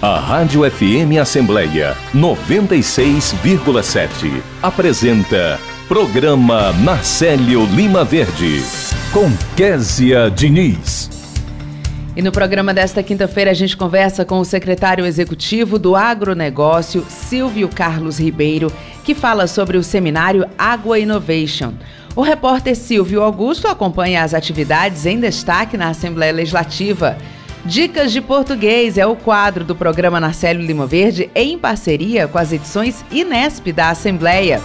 A Rádio FM Assembleia 96,7 apresenta Programa Marcelo Lima Verde com Késia Diniz. E no programa desta quinta-feira a gente conversa com o secretário executivo do agronegócio, Silvio Carlos Ribeiro, que fala sobre o seminário Água Innovation. O repórter Silvio Augusto acompanha as atividades em destaque na Assembleia Legislativa. Dicas de Português é o quadro do programa Narcélio Lima Verde em parceria com as edições Inesp da Assembleia.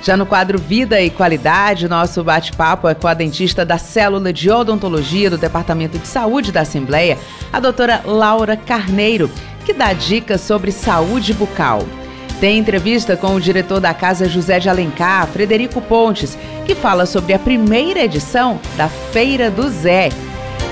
Já no quadro Vida e Qualidade, nosso bate-papo é com a dentista da Célula de Odontologia do Departamento de Saúde da Assembleia, a doutora Laura Carneiro, que dá dicas sobre saúde bucal. Tem entrevista com o diretor da Casa José de Alencar, Frederico Pontes, que fala sobre a primeira edição da Feira do Zé,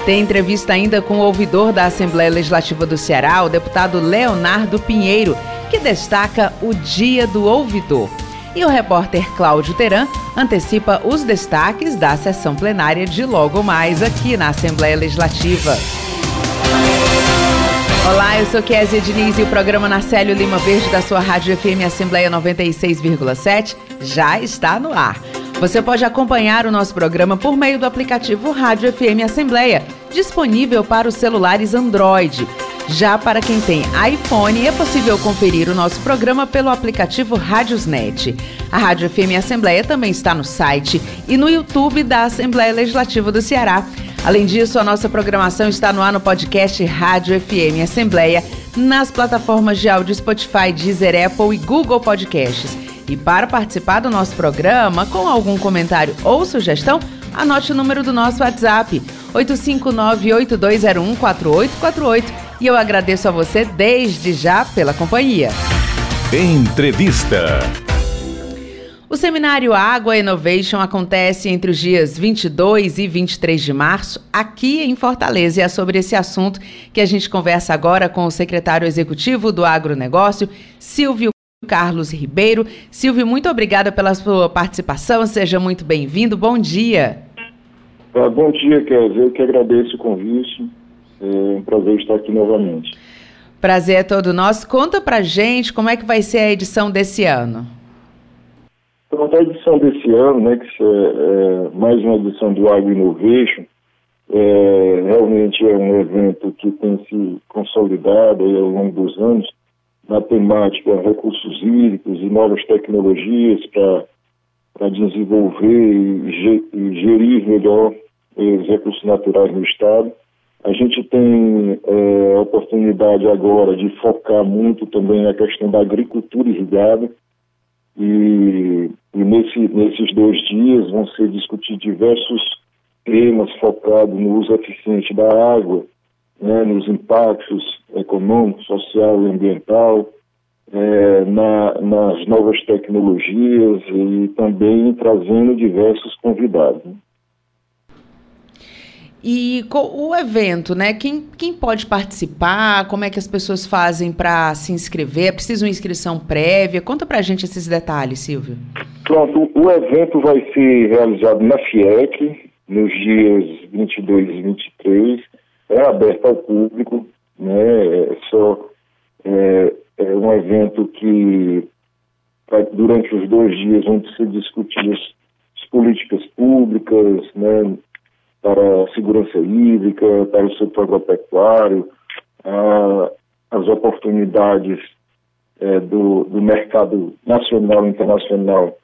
tem entrevista ainda com o ouvidor da Assembleia Legislativa do Ceará, o deputado Leonardo Pinheiro, que destaca o Dia do Ouvidor. E o repórter Cláudio Teran antecipa os destaques da sessão plenária de logo mais aqui na Assembleia Legislativa. Olá, eu sou Kézia Diniz e o programa Narcélio Lima Verde da sua Rádio FM Assembleia 96,7 já está no ar. Você pode acompanhar o nosso programa por meio do aplicativo Rádio FM Assembleia, disponível para os celulares Android. Já para quem tem iPhone, é possível conferir o nosso programa pelo aplicativo Rádiosnet. A Rádio FM Assembleia também está no site e no YouTube da Assembleia Legislativa do Ceará. Além disso, a nossa programação está no ar no podcast Rádio FM Assembleia, nas plataformas de áudio Spotify, Deezer, Apple e Google Podcasts. E para participar do nosso programa, com algum comentário ou sugestão, anote o número do nosso WhatsApp, 859-8201-4848. E eu agradeço a você desde já pela companhia. Entrevista. O seminário Água Innovation acontece entre os dias 22 e 23 de março, aqui em Fortaleza. E é sobre esse assunto que a gente conversa agora com o secretário executivo do agronegócio, Silvio Carlos Ribeiro. Silvio, muito obrigada pela sua participação, seja muito bem-vindo. Bom dia. Ah, bom dia, Kézia. Eu que agradeço o convite. É um prazer estar aqui novamente. Prazer é todo nosso. Conta pra gente como é que vai ser a edição desse ano. Então, a edição desse ano, né, que é, é mais uma edição do Agro Innovation, é, realmente é um evento que tem se consolidado ao longo dos anos na temática recursos hídricos e novas tecnologias para desenvolver e, gerir melhor os recursos naturais no Estado. A gente tem é, a oportunidade agora de focar muito também na questão da agricultura irrigada e, e nesse, nesses dois dias vão ser discutidos diversos temas focados no uso eficiente da água, né, nos impactos econômico, social e ambiental, é, na, nas novas tecnologias e também trazendo diversos convidados. E o evento, né? Quem, quem pode participar? Como é que as pessoas fazem para se inscrever? É preciso uma inscrição prévia? Conta para a gente esses detalhes, Silvio. Pronto, o evento vai ser realizado na FIEC nos dias 22 e 23. É aberto ao público, né? É só é, é um evento que durante os dois dias vão ser discutidas as políticas públicas, né? Para a segurança hídrica, para o setor agropecuário, as oportunidades é, do, do mercado nacional e internacional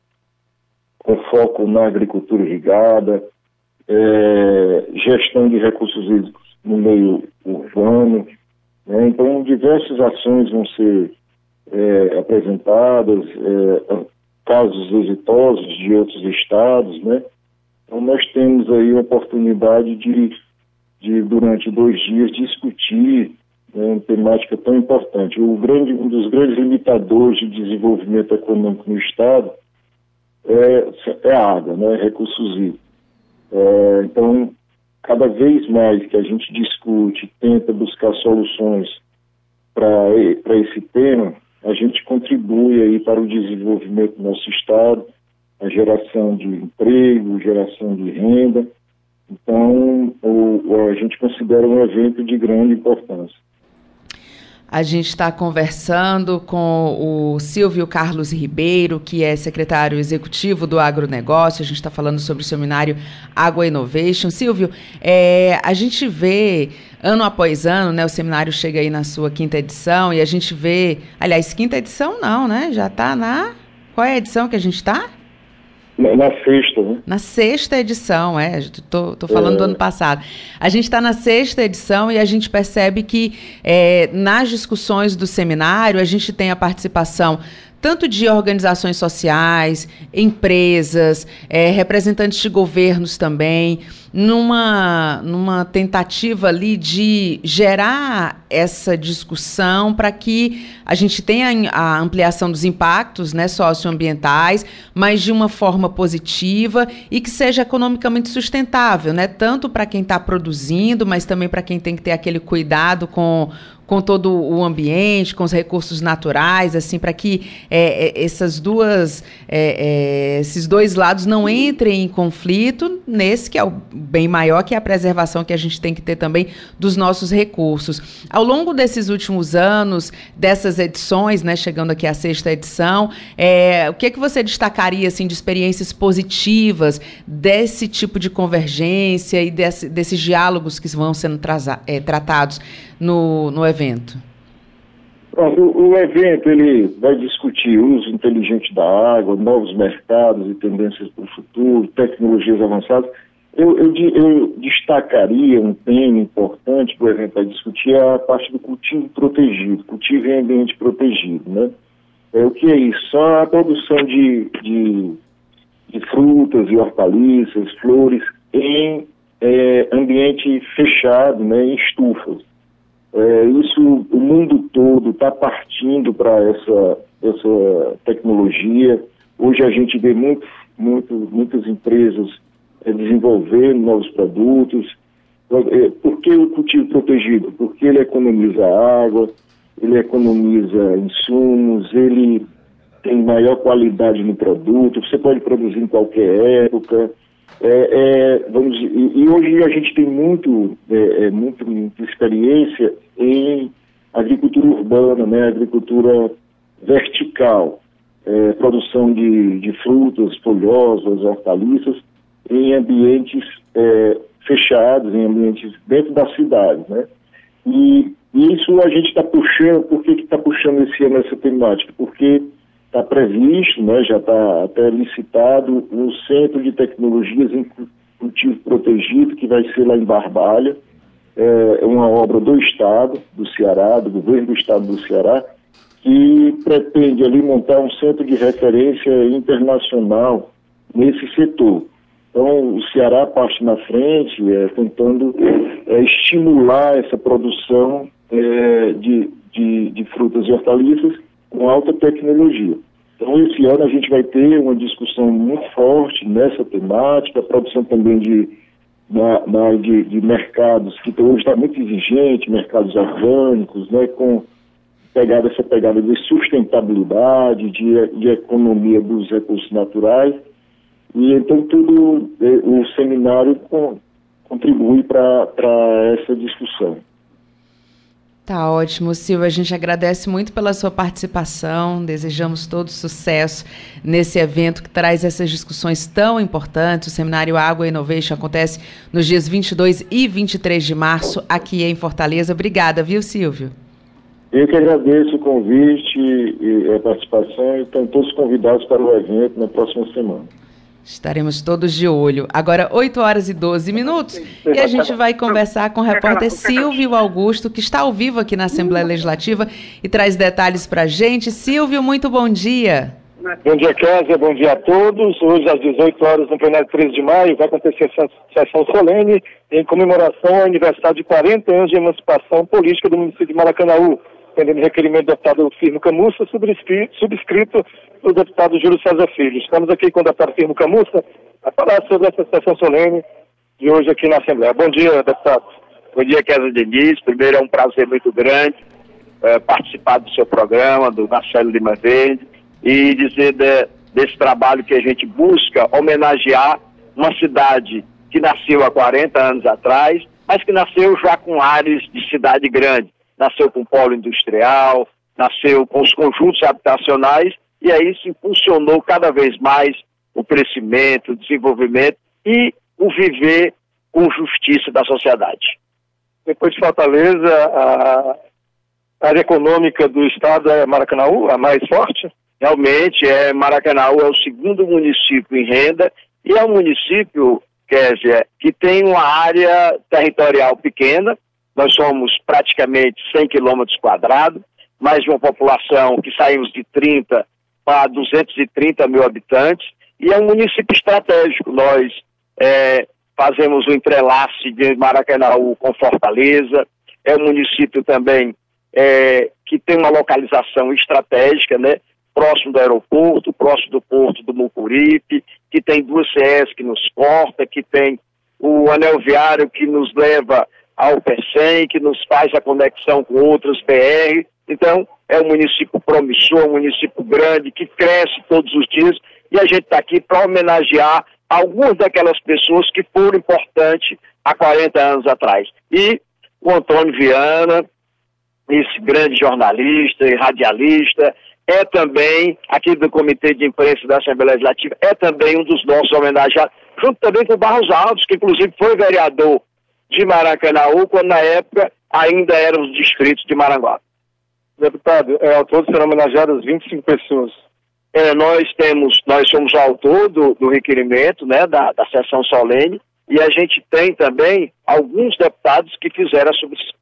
com foco na agricultura irrigada, é, gestão de recursos hídricos no meio urbano. Né? Então, diversas ações vão ser é, apresentadas, é, casos exitosos de outros estados, né? Então, nós temos aí a oportunidade de, de durante dois dias, discutir né, uma temática tão importante. O grande, um dos grandes limitadores de desenvolvimento econômico no Estado é, é a água, né, recursos hídricos. É, então, cada vez mais que a gente discute, tenta buscar soluções para esse tema, a gente contribui aí para o desenvolvimento do nosso Estado, a geração de emprego, geração de renda. Então, o, a gente considera um evento de grande importância. A gente está conversando com o Silvio Carlos Ribeiro, que é secretário executivo do agronegócio. A gente está falando sobre o seminário Água Innovation. Silvio, é, a gente vê ano após ano, né? O seminário chega aí na sua quinta edição e a gente vê, aliás, quinta edição não, né? Já está na qual é a edição que a gente está? Na, na, sexta, né? Na sexta edição, é. Tô, tô falando é. do ano passado. A gente está na sexta edição e a gente percebe que é, nas discussões do seminário a gente tem a participação tanto de organizações sociais, empresas, é, representantes de governos também, numa, numa tentativa ali de gerar essa discussão para que a gente tenha a ampliação dos impactos né, socioambientais, mas de uma forma positiva e que seja economicamente sustentável, né, tanto para quem está produzindo, mas também para quem tem que ter aquele cuidado com com todo o ambiente, com os recursos naturais, assim, para que é, é, essas duas, é, é, esses dois lados não entrem em conflito nesse que é o bem maior, que é a preservação que a gente tem que ter também dos nossos recursos. Ao longo desses últimos anos, dessas edições, né, chegando aqui à sexta edição, é, o que é que você destacaria assim de experiências positivas desse tipo de convergência e desse, desses diálogos que vão sendo é, tratados no, no evento? O, o, evento ele vai discutir uso inteligente da água, novos mercados e tendências para o futuro, tecnologias avançadas. Eu, eu, eu, destacaria um tema importante que o evento vai discutir é a parte do cultivo protegido, cultivo em ambiente protegido. Né? É, o que é isso? Só a produção de, de, de frutas e hortaliças, flores em é, ambiente fechado, né, em estufas. É, isso o mundo todo está partindo para essa, essa tecnologia. Hoje a gente vê muito, muito, muitas empresas é, desenvolvendo novos produtos. É, por que o cultivo protegido? Porque ele economiza água, ele economiza insumos, ele tem maior qualidade no produto, você pode produzir em qualquer época, é, é, vamos, e, e, hoje a gente tem muito, é, é, muito, muita experiência em agricultura urbana, né, agricultura vertical, é, produção de, de frutas, folhosas, hortaliças, em ambientes é, fechados, em ambientes dentro da cidade, né? E, isso a gente está puxando, por que está puxando esse ano essa temática? Porque está previsto, né, já está até licitado, um centro de tecnologias em cultivo protegido, que vai ser lá em Barbalha. É uma obra do Estado, do Ceará, do governo do Estado do Ceará, que pretende ali montar um centro de referência internacional nesse setor. Ceará parte na frente, é, tentando é, estimular essa produção é, de, de, de frutas e hortaliças com alta tecnologia. Então, esse ano a gente vai ter uma discussão muito forte nessa temática, a produção também de, na, na de, de, mercados que hoje está muito exigente, mercados orgânicos, né, com pegada, essa pegada de sustentabilidade, de, de economia dos recursos naturais. E então tudo, eh, o seminário contribui para essa discussão. Tá ótimo, Silvia. A gente agradece muito pela sua participação. Desejamos todo sucesso nesse evento que traz essas discussões tão importantes. O Seminário Água Innovation acontece nos dias 22 e 23 de março aqui em Fortaleza. Obrigada, viu, Silvio? Eu que agradeço o convite e a participação e estão todos convidados para o evento na próxima semana. Estaremos todos de olho. Agora, 8 horas e 12 minutos, e a gente vai conversar com o repórter Silvio Augusto, que está ao vivo aqui na Assembleia Legislativa e traz detalhes para a gente. Silvio, muito bom dia. Bom dia, Kézia, bom dia a todos. Hoje, às 18 horas, no plenário 13 de maio, vai acontecer a sessão solene em comemoração ao aniversário de 40 anos de emancipação política do município de Maracanaú atendendo requerimento do deputado Firmo Camussa, subscrito, pelo deputado Júlio César Filho. Estamos aqui com o deputado Firmo Camussa para falar sobre essa sessão solene de hoje aqui na Assembleia. Bom dia, deputado. Bom dia, Kézia Diniz. Primeiro, é um prazer muito grande é, participar do seu programa, do Marcelo Lima Verde, e dizer de, desse trabalho que a gente busca homenagear uma cidade que nasceu há 40 anos atrás, mas que nasceu já com ares de cidade grande nasceu com polo industrial, nasceu com os conjuntos habitacionais, e aí se impulsionou cada vez mais o crescimento, o desenvolvimento e o viver com justiça da sociedade. Depois de Fortaleza, a área econômica do estado é Maracanaú, a mais forte? Realmente, é, Maracanaú é o segundo município em renda e é um município, Kézia, que tem uma área territorial pequena, nós somos praticamente 100 quilômetros quadrados, mais de uma população que saímos de 30 para 230 mil habitantes, e é um município estratégico. Nós é, fazemos o entrelace de Maracanaú com Fortaleza, é um município também é, que tem uma localização estratégica, né? próximo do aeroporto, próximo do porto do Mucuripe, que tem duas CS que nos corta, que tem o anel viário que nos leva ao PECEM, que nos faz a conexão com outras BR. Então, é um município promissor, um município grande, que cresce todos os dias, e a gente está aqui para homenagear algumas daquelas pessoas que foram importantes há 40 anos atrás. E o Antônio Viana, esse grande jornalista e radialista, é também, aqui do Comitê de Imprensa da Assembleia Legislativa, é também um dos nossos homenageados, junto também com o Barros Alves, que inclusive foi vereador de Maracanaú, quando na época ainda eram os distritos de Maranguape. Deputado, é, ao todo serão homenageadas 25 pessoas. É, nós temos, nós somos autor do, do requerimento, né, da, da sessão solene, e a gente tem também alguns deputados que fizeram,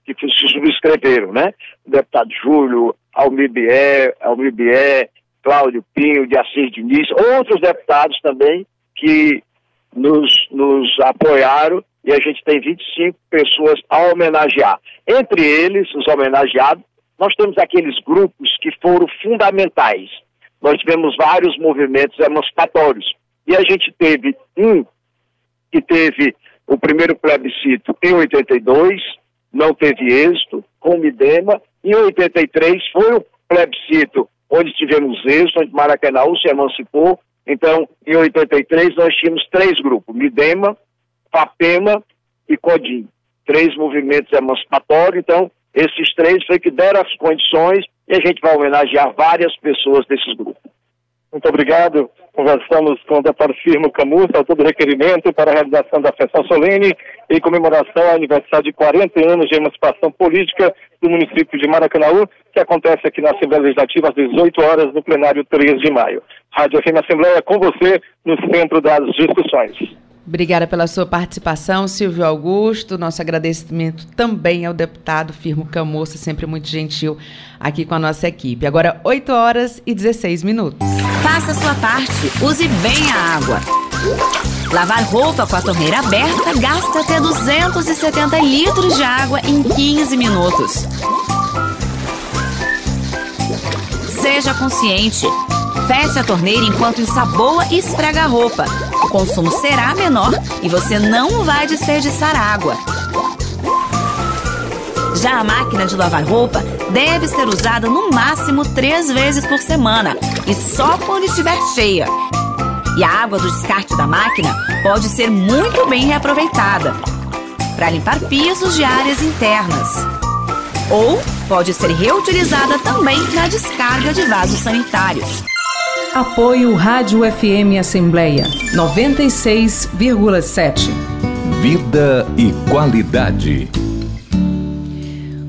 que se subscreveram, né? O deputado Júlio, Almir Bier Cláudio Pinho, de Assis Diniz, outros deputados também que nos, nos apoiaram e a gente tem 25 pessoas a homenagear. Entre eles, os homenageados, nós temos aqueles grupos que foram fundamentais. Nós tivemos vários movimentos emancipatórios. E a gente teve um que teve o primeiro plebiscito em 82, não teve êxito, com o Midema. Em 83 foi o plebiscito onde tivemos êxito, onde Maracanã se emancipou. Então, em 83 nós tínhamos três grupos, Midema, FAPEMA e CODIM. Três movimentos emancipatórios, então esses três foi que deram as condições e a gente vai homenagear várias pessoas desses grupos. Muito obrigado. Conversamos com o deputado Firmo Camus, autor do requerimento para a realização da sessão solene em comemoração ao aniversário de 40 anos de emancipação política do município de Maracanaú, que acontece aqui na Assembleia Legislativa às 18 horas no plenário 3 de maio. Rádio FM Assembleia com você no centro das discussões. Obrigada pela sua participação, Silvio Augusto. Nosso agradecimento também ao deputado Firmo Camoça, sempre muito gentil aqui com a nossa equipe. Agora, 8 horas e 16 minutos. Faça a sua parte, use bem a água. Lavar roupa com a torneira aberta gasta até 270 litros de água em 15 minutos. Seja consciente. Feche a torneira enquanto ensaboa e esfrega a roupa. O consumo será menor e você não vai desperdiçar água. Já a máquina de lavar roupa deve ser usada no máximo três vezes por semana e só quando estiver cheia. E a água do descarte da máquina pode ser muito bem reaproveitada para limpar pisos de áreas internas. Ou pode ser reutilizada também na descarga de vasos sanitários. Apoio Rádio FM Assembleia 96,7. Vida e qualidade.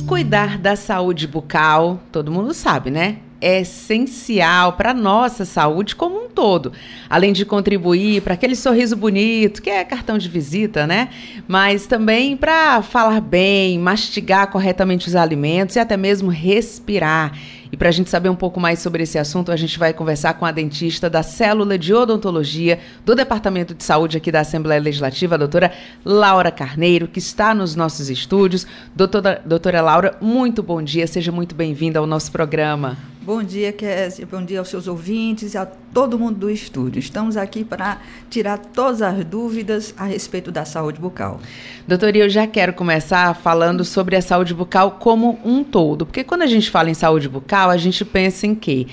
Cuidar da saúde bucal, todo mundo sabe, né? É essencial para a nossa saúde como um todo. Além de contribuir para aquele sorriso bonito, que é cartão de visita, né? Mas também para falar bem, mastigar corretamente os alimentos e até mesmo respirar. E para a gente saber um pouco mais sobre esse assunto, a gente vai conversar com a dentista da Célula de Odontologia do Departamento de Saúde aqui da Assembleia Legislativa, a doutora Laura Carneiro, que está nos nossos estúdios. Doutora, doutora Laura, muito bom dia, seja muito bem-vinda ao nosso programa. Bom dia, Kézia. Bom dia aos seus ouvintes e a todo mundo do estúdio. Estamos aqui para tirar todas as dúvidas a respeito da saúde bucal. Doutora, eu já quero começar falando sobre a saúde bucal como um todo, porque quando a gente fala em saúde bucal, a gente pensa em quê?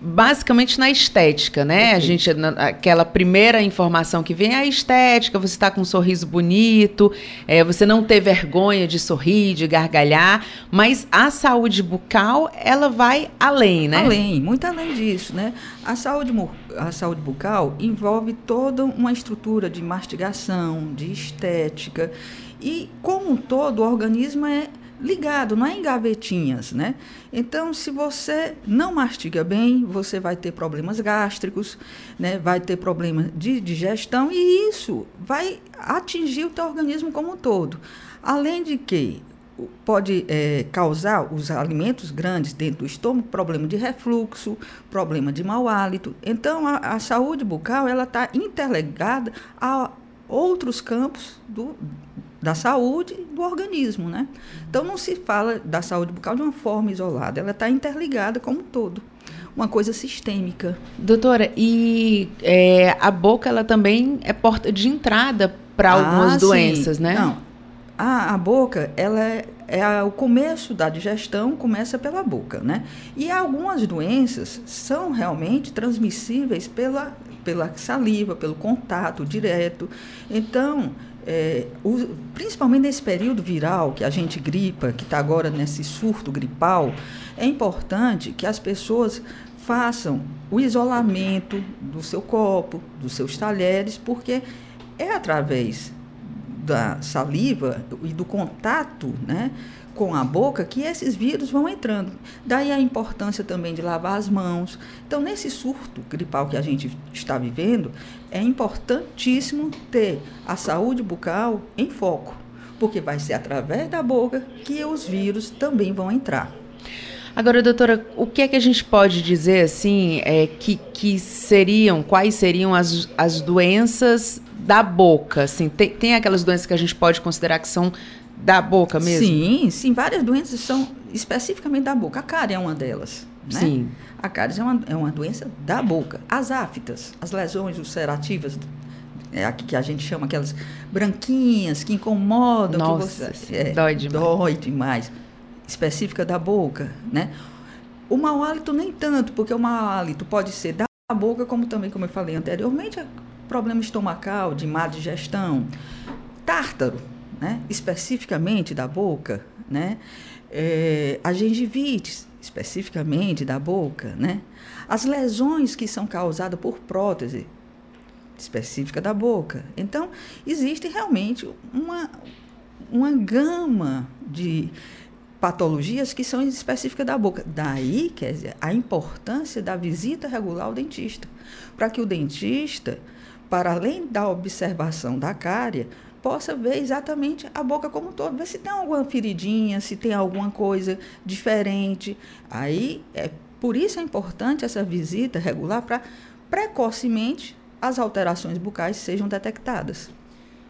basicamente na estética, né? A gente, na, aquela primeira informação que vem é a estética, você está com um sorriso bonito, é, você não ter vergonha de sorrir, de gargalhar, mas a saúde bucal, ela vai além, né? Além, muito além disso, né? A saúde, a saúde bucal envolve toda uma estrutura de mastigação, de estética, e como um todo, o organismo é ligado, não é em gavetinhas, né? Então, se você não mastiga bem, você vai ter problemas gástricos, né? Vai ter problemas de digestão e isso vai atingir o teu organismo como um todo. Além de que pode é, causar os alimentos grandes dentro do estômago problema de refluxo, problema de mau hálito. Então, a, a saúde bucal ela está interligada a outros campos do, da saúde do organismo, né? Então não se fala da saúde bucal de uma forma isolada, ela está interligada como um todo, uma coisa sistêmica. Doutora, e é, a boca ela também é porta de entrada para algumas ah, doenças, sim. né? Não, a, a boca ela é, é a, o começo da digestão começa pela boca, né? E algumas doenças são realmente transmissíveis pela pela saliva, pelo contato direto. Então é, o, principalmente nesse período viral que a gente gripa, que está agora nesse surto gripal, é importante que as pessoas façam o isolamento do seu copo, dos seus talheres, porque é através da saliva e do contato, né, com a boca que esses vírus vão entrando. Daí a importância também de lavar as mãos. Então, nesse surto gripal que a gente está vivendo, é importantíssimo ter a saúde bucal em foco, porque vai ser através da boca que os vírus também vão entrar. Agora, doutora, o que é que a gente pode dizer assim é, que, que seriam, quais seriam as, as doenças da boca? Assim, tem, tem aquelas doenças que a gente pode considerar que são da boca mesmo? Sim, sim. Várias doenças são especificamente da boca. A cárie é uma delas. Né? Sim. A cárie é uma, é uma doença da boca. As aftas, as lesões ulcerativas, é aqui que a gente chama aquelas branquinhas que incomodam. Nossa, que você, é, dói demais. Dói demais. Específica da boca, né? O mau hálito nem tanto, porque o mau hálito pode ser da boca, como também, como eu falei anteriormente, é problema estomacal, de má digestão. Tártaro, né? especificamente da boca, né? É, a gengivite, especificamente da boca, né? as lesões que são causadas por prótese, específica da boca. Então, existe realmente uma, uma gama de patologias que são específicas da boca. Daí, quer dizer, a importância da visita regular ao dentista, para que o dentista, para além da observação da cárie, possa ver exatamente a boca como um todo, ver se tem alguma feridinha, se tem alguma coisa diferente. Aí, é por isso é importante essa visita regular para precocemente as alterações bucais sejam detectadas.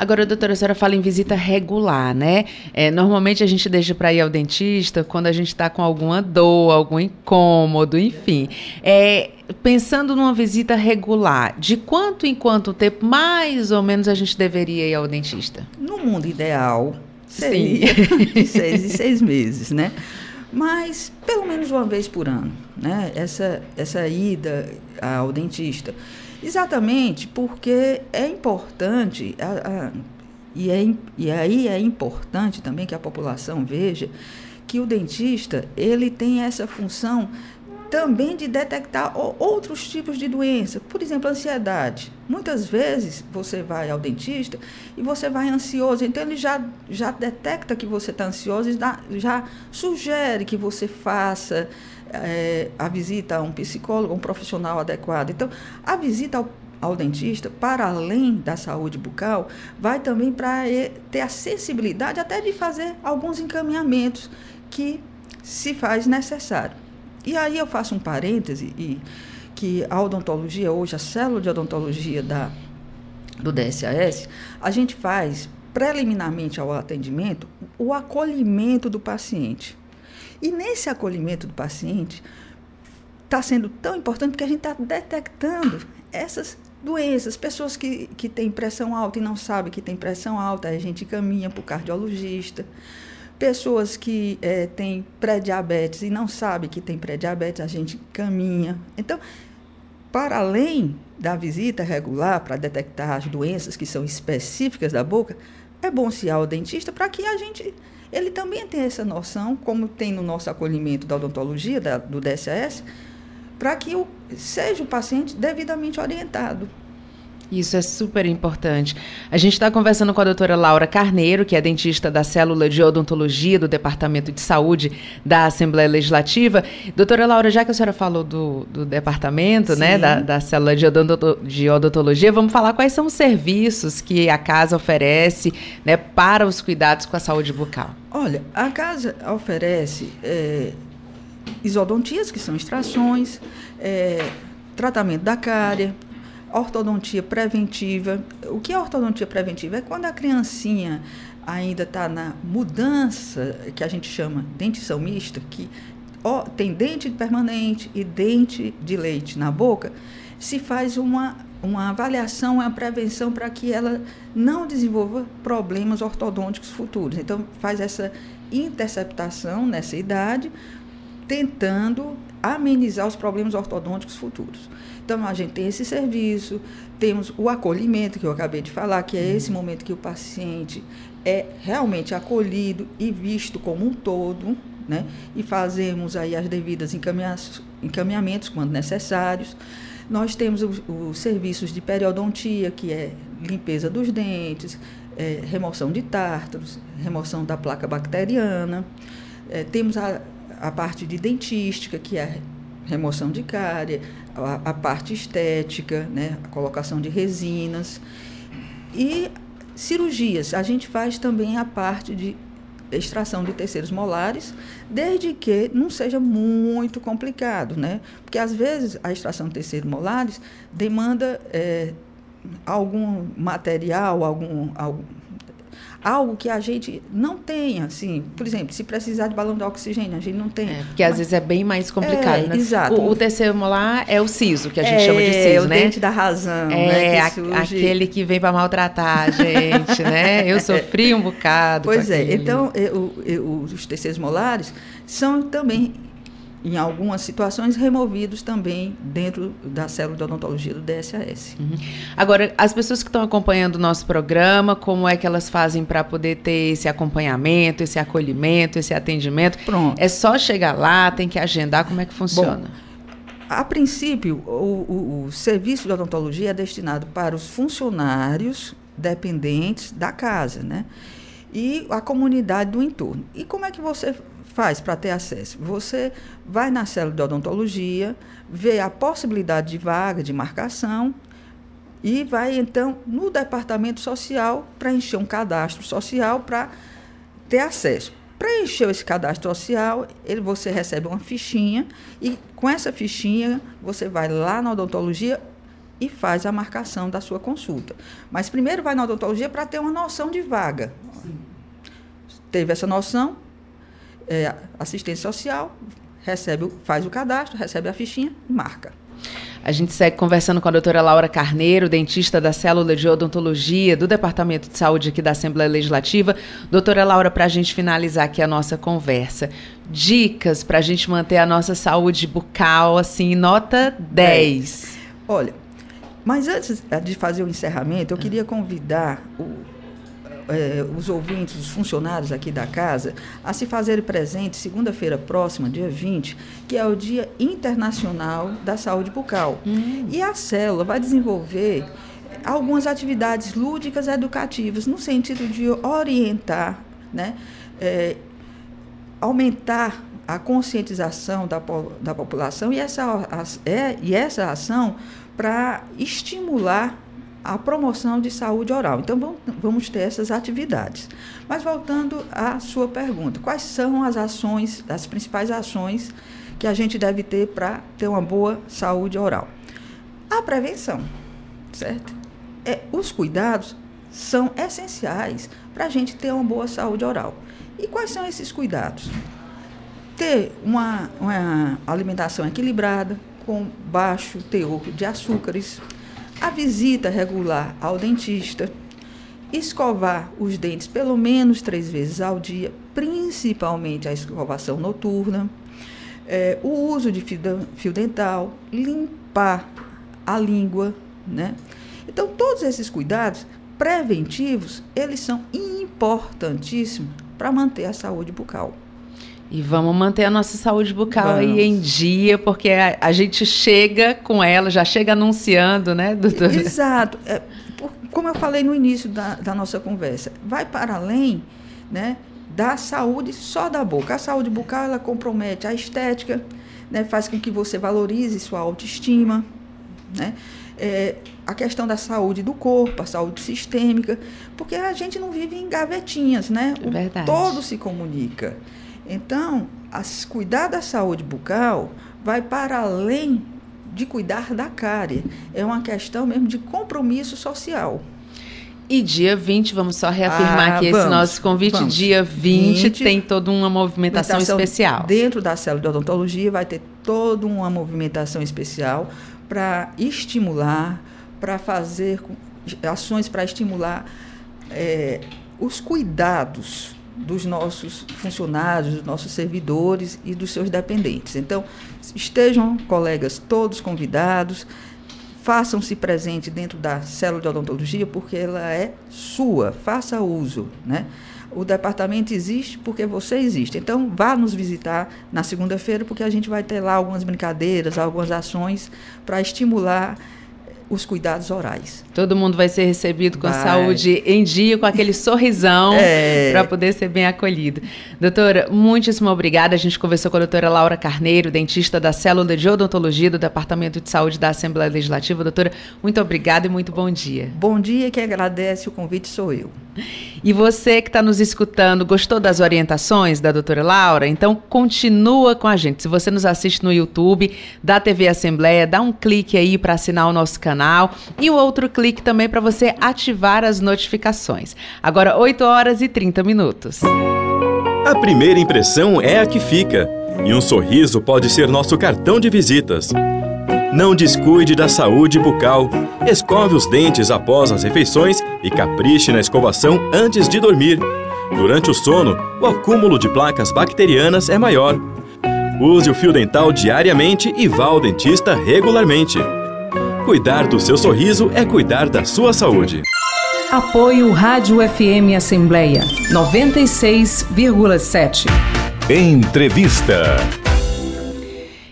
Agora, doutora, a senhora fala em visita regular, né? É, normalmente a gente deixa para ir ao dentista quando a gente está com alguma dor, algum incômodo, enfim. É, pensando numa visita regular, de quanto em quanto tempo, mais ou menos, a gente deveria ir ao dentista? No mundo ideal, seria de seis em seis meses, né? Mas pelo menos uma vez por ano, né? Essa, essa ida ao dentista. Exatamente porque é importante, a, a, e, é, e aí é importante também que a população veja que o dentista ele tem essa função também de detectar outros tipos de doença. Por exemplo, ansiedade. Muitas vezes você vai ao dentista e você vai ansioso, então ele já, já detecta que você está ansioso e já sugere que você faça é, a visita a um psicólogo, um profissional adequado. Então, a visita ao, ao dentista, para além da saúde bucal, vai também para ter a sensibilidade até de fazer alguns encaminhamentos que se faz necessário. E aí eu faço um parêntese e que a odontologia hoje, a célula de odontologia da, do DSAS, a gente faz preliminarmente ao atendimento o acolhimento do paciente. E nesse acolhimento do paciente, está sendo tão importante porque a gente está detectando essas doenças, pessoas que, que têm pressão alta e não sabem que tem pressão alta, a gente caminha para o cardiologista. Pessoas que é, têm pré-diabetes e não sabem que tem pré-diabetes, a gente caminha. Então, para além da visita regular para detectar as doenças que são específicas da boca, é bom se ir ao dentista para que a gente ele também tenha essa noção, como tem no nosso acolhimento da odontologia, da, do DSS, para que o, seja o paciente devidamente orientado. Isso é super importante. A gente está conversando com a doutora Laura Carneiro, que é dentista da Célula de Odontologia do Departamento de Saúde da Assembleia Legislativa. Doutora Laura, já que a senhora falou do, do departamento, né, da, da Célula de, odonto, de Odontologia, vamos falar quais são os serviços que a casa oferece né, para os cuidados com a saúde bucal. Olha, a casa oferece é, isodontias, que são extrações, é, tratamento da cárie, ortodontia preventiva. O que é ortodontia preventiva? É quando a criancinha ainda está na mudança, que a gente chama dentição mista, que ó, tem dente permanente e dente de leite na boca, se faz uma, uma avaliação, uma prevenção para que ela não desenvolva problemas ortodônticos futuros. Então, faz essa interceptação nessa idade, tentando amenizar os problemas ortodônticos futuros. Então, a gente tem esse serviço, temos o acolhimento, que eu acabei de falar, que é esse momento que o paciente é realmente acolhido e visto como um todo, né? E fazemos aí as devidas encaminhamentos quando necessários. Nós temos os, serviços de periodontia, que é limpeza dos dentes, é, remoção de tártaros, remoção da placa bacteriana. É, temos a, a parte de dentística, que é remoção de cárie, a, parte estética, né, a colocação de resinas. E cirurgias, a gente faz também a parte de extração de terceiros molares, desde que não seja muito complicado, né? Porque às vezes a extração de terceiros molares demanda é, algum material, algum, algum algo que a gente não tem, assim, por exemplo, se precisar de balão de oxigênio, a gente não tem. É, porque às vezes é bem mais complicado, é, né? Exato. O, o terceiro molar é o siso, que a gente é, chama de siso, é o né? dente da razão, é, né? A, aquele que vem para maltratar a gente, né? Eu sofri um bocado. Pois é, aquele. então eu, eu, os terceiros molares são também em algumas situações, removidos também dentro da célula de odontologia do DSAS. Uhum. Agora, as pessoas que estão acompanhando o nosso programa, como é que elas fazem para poder ter esse acompanhamento, esse acolhimento, esse atendimento? Pronto. É só chegar lá, tem que agendar, como é que funciona? Bom, a princípio, o, o, o serviço de odontologia é destinado para os funcionários dependentes da casa, né? E a comunidade do entorno. E como é que você faz para ter acesso? Você vai na célula de odontologia, vê a possibilidade de vaga, de marcação, e vai então no departamento social para encher um cadastro social para ter acesso. Preencheu esse cadastro social, ele, você recebe uma fichinha e com essa fichinha você vai lá na odontologia e faz a marcação da sua consulta. Mas primeiro vai na odontologia para ter uma noção de vaga. Sim. Teve essa noção, é, assistência social, recebe, faz o cadastro, recebe a fichinha e marca. A gente segue conversando com a doutora Laura Carneiro, dentista da Célula de Odontologia do Departamento de Saúde aqui da Assembleia Legislativa. Doutora Laura, para a gente finalizar aqui a nossa conversa, dicas para a gente manter a nossa saúde bucal, assim, nota 10. É. Olha, mas antes de fazer o encerramento, eu queria convidar o, eh, os ouvintes, os funcionários aqui da casa, a se fazerem presente segunda-feira próxima, dia 20, que é o Dia Internacional da Saúde Bucal. Hum. E a célula vai desenvolver algumas atividades lúdicas educativas, no sentido de orientar, né, eh, aumentar a conscientização da, da população e essa, a, é, e essa ação para estimular a promoção de saúde oral. Então, vamos ter essas atividades. Mas voltando à sua pergunta, quais são as ações, as principais ações que a gente deve ter para ter uma boa saúde oral? A prevenção, certo? É, os cuidados são essenciais para a gente ter uma boa saúde oral. E quais são esses cuidados? Ter uma, uma alimentação equilibrada, com baixo teor de açúcares, a visita regular ao dentista, escovar os dentes pelo menos três vezes ao dia, principalmente a escovação noturna, é, o uso de fio, dental, limpar a língua, né? Então, todos esses cuidados preventivos, eles são importantíssimos para manter a saúde bucal. E vamos manter a nossa saúde bucal vamos. aí em dia, porque a, a, gente chega com ela, já chega anunciando, né, doutora? Exato. É, como eu falei no início da, da nossa conversa, vai para além, né, da saúde só da boca. A saúde bucal, ela compromete a estética, né, faz com que você valorize sua autoestima, né? É, a questão da saúde do corpo, a saúde sistêmica, porque a gente não vive em gavetinhas, né? É verdade. todo se comunica. Então, as, cuidar da saúde bucal vai para além de cuidar da cárie. É uma questão mesmo de compromisso social. E dia 20, vamos só reafirmar ah, aqui vamos, esse nosso convite. Vamos. Dia 20, 20 tem toda uma movimentação, especial. Dentro da célula de odontologia vai ter toda uma movimentação especial para estimular, para fazer ações para estimular é, os cuidados dos nossos funcionários, dos nossos servidores e dos seus dependentes. Então, estejam, colegas, todos convidados, façam-se presente dentro da célula de odontologia, porque ela é sua, faça uso, né? O departamento existe porque você existe. Então, vá nos visitar na segunda-feira, porque a gente vai ter lá algumas brincadeiras, algumas ações para estimular os cuidados orais. Todo mundo vai ser recebido com vai. a saúde em dia, com aquele sorrisão, é. para poder ser bem acolhido. Doutora, muitíssimo obrigada. A gente conversou com a doutora Laura Carneiro, dentista da Célula de Odontologia do Departamento de Saúde da Assembleia Legislativa. Doutora, muito obrigada e muito bom dia. Bom dia, quem agradece o convite sou eu. E você que está nos escutando, gostou das orientações da doutora Laura? Então continua com a gente. Se você nos assiste no YouTube da TV Assembleia, dá um clique aí para assinar o nosso canal e o outro clique também para você ativar as notificações. Agora 8 horas e 30 minutos. A primeira impressão é a que fica, e um sorriso pode ser nosso cartão de visitas. Não descuide da saúde bucal. Escove os dentes após as refeições e capriche na escovação antes de dormir. Durante o sono, o acúmulo de placas bacterianas é maior. Use o fio dental diariamente e vá ao dentista regularmente. Cuidar do seu sorriso é cuidar da sua saúde. Apoio Rádio FM Assembleia 96,7. Entrevista.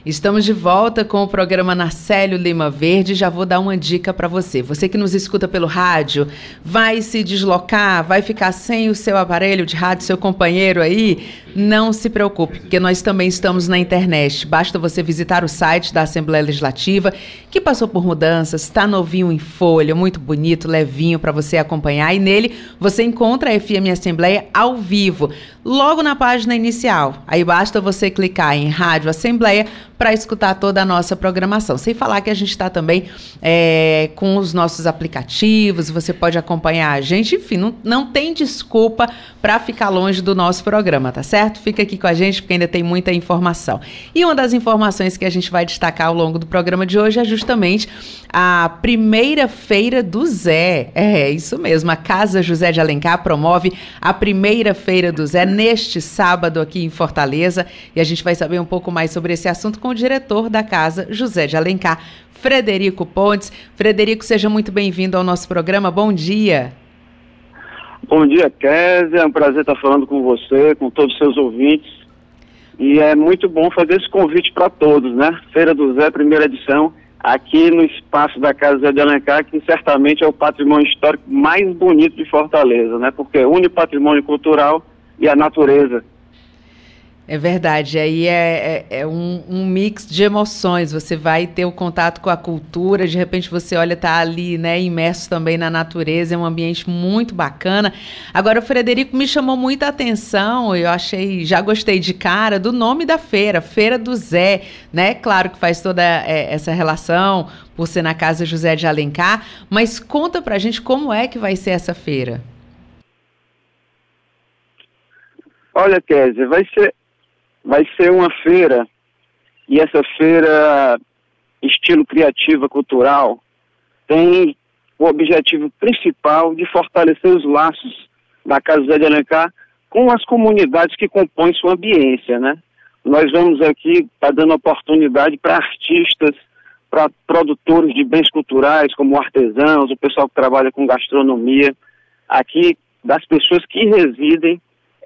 Estamos de volta com o programa Narcélio Lima Verde. Já vou dar uma dica para você. Você que nos escuta pelo rádio, vai se deslocar, vai ficar sem o seu aparelho de rádio, seu companheiro aí? Não se preocupe, porque nós também estamos na internet. Basta você visitar o site da Assembleia Legislativa, que passou por mudanças, está novinho em folha, muito bonito, levinho para você acompanhar. E nele você encontra a FM Assembleia ao vivo, logo na página inicial. Aí basta você clicar em Rádio Assembleia para escutar toda a nossa programação. Sem falar que a gente está também é, com os nossos aplicativos, você pode acompanhar a gente. Enfim, não, não tem desculpa para ficar longe do nosso programa, tá certo? Fica aqui com a gente porque ainda tem muita informação. E uma das informações que a gente vai destacar ao longo do programa de hoje é justamente a primeira feira do Zé. É, isso mesmo. A Casa José de Alencar promove a primeira feira do Zé neste sábado aqui em Fortaleza. E a gente vai saber um pouco mais sobre esse assunto com o diretor da casa, José de Alencar, Frederico Pontes. Frederico, seja muito bem-vindo ao nosso programa. Bom dia. Bom dia, Kézia. É um prazer estar falando com você, com todos os seus ouvintes. E é muito bom fazer esse convite para todos, né? Feira do Zé, primeira edição, aqui no espaço da Casa Zé de Alencar, que certamente é o patrimônio histórico mais bonito de Fortaleza, né? Porque une o patrimônio cultural e a natureza. É verdade, aí é, é, é um, um, mix de emoções. Você vai ter o contato com a cultura, de repente você olha, tá ali, né, imerso também na natureza, é um ambiente muito bacana. Agora, o Frederico me chamou muita atenção, eu achei, já gostei de cara, do nome da feira, Feira do Zé, né? Claro que faz toda é, essa relação por ser na casa José de Alencar, mas conta pra gente como é que vai ser essa feira. Olha, Kézia, vai ser vai ser uma feira, e essa feira, estilo criativa cultural, tem o objetivo principal de fortalecer os laços da Casa José de Alencar com as comunidades que compõem sua ambiência, né? Nós vamos aqui tá dando oportunidade para artistas, para produtores de bens culturais, como artesãos, o pessoal que trabalha com gastronomia, aqui das pessoas que residem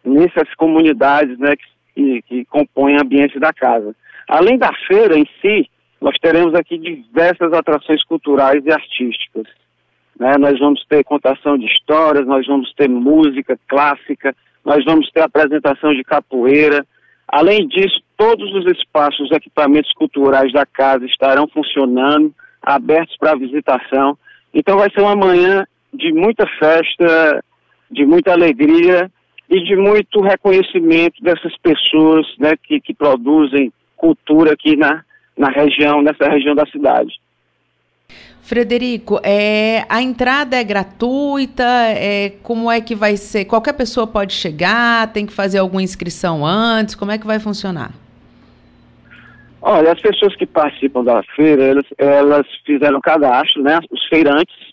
nessas comunidades né, que, que compõem a ambiente da casa. Além da feira em si, nós teremos aqui diversas atrações culturais e artísticas. Né? Nós vamos ter contação de histórias, nós vamos ter música clássica, nós vamos ter apresentação de capoeira. Além disso, todos os espaços, os equipamentos culturais da casa estarão funcionando, abertos para visitação. Então vai ser uma manhã de muita festa, de muita alegria e de muito reconhecimento dessas pessoas né, que, que produzem cultura aqui na, na região, nessa região da cidade. Frederico, é, a entrada é gratuita? É, como é que vai ser? Qualquer pessoa pode chegar? Tem que fazer alguma inscrição antes? Como é que vai funcionar? Olha, as pessoas que participam da feira, elas, elas fizeram cadastro, né? Os feirantes.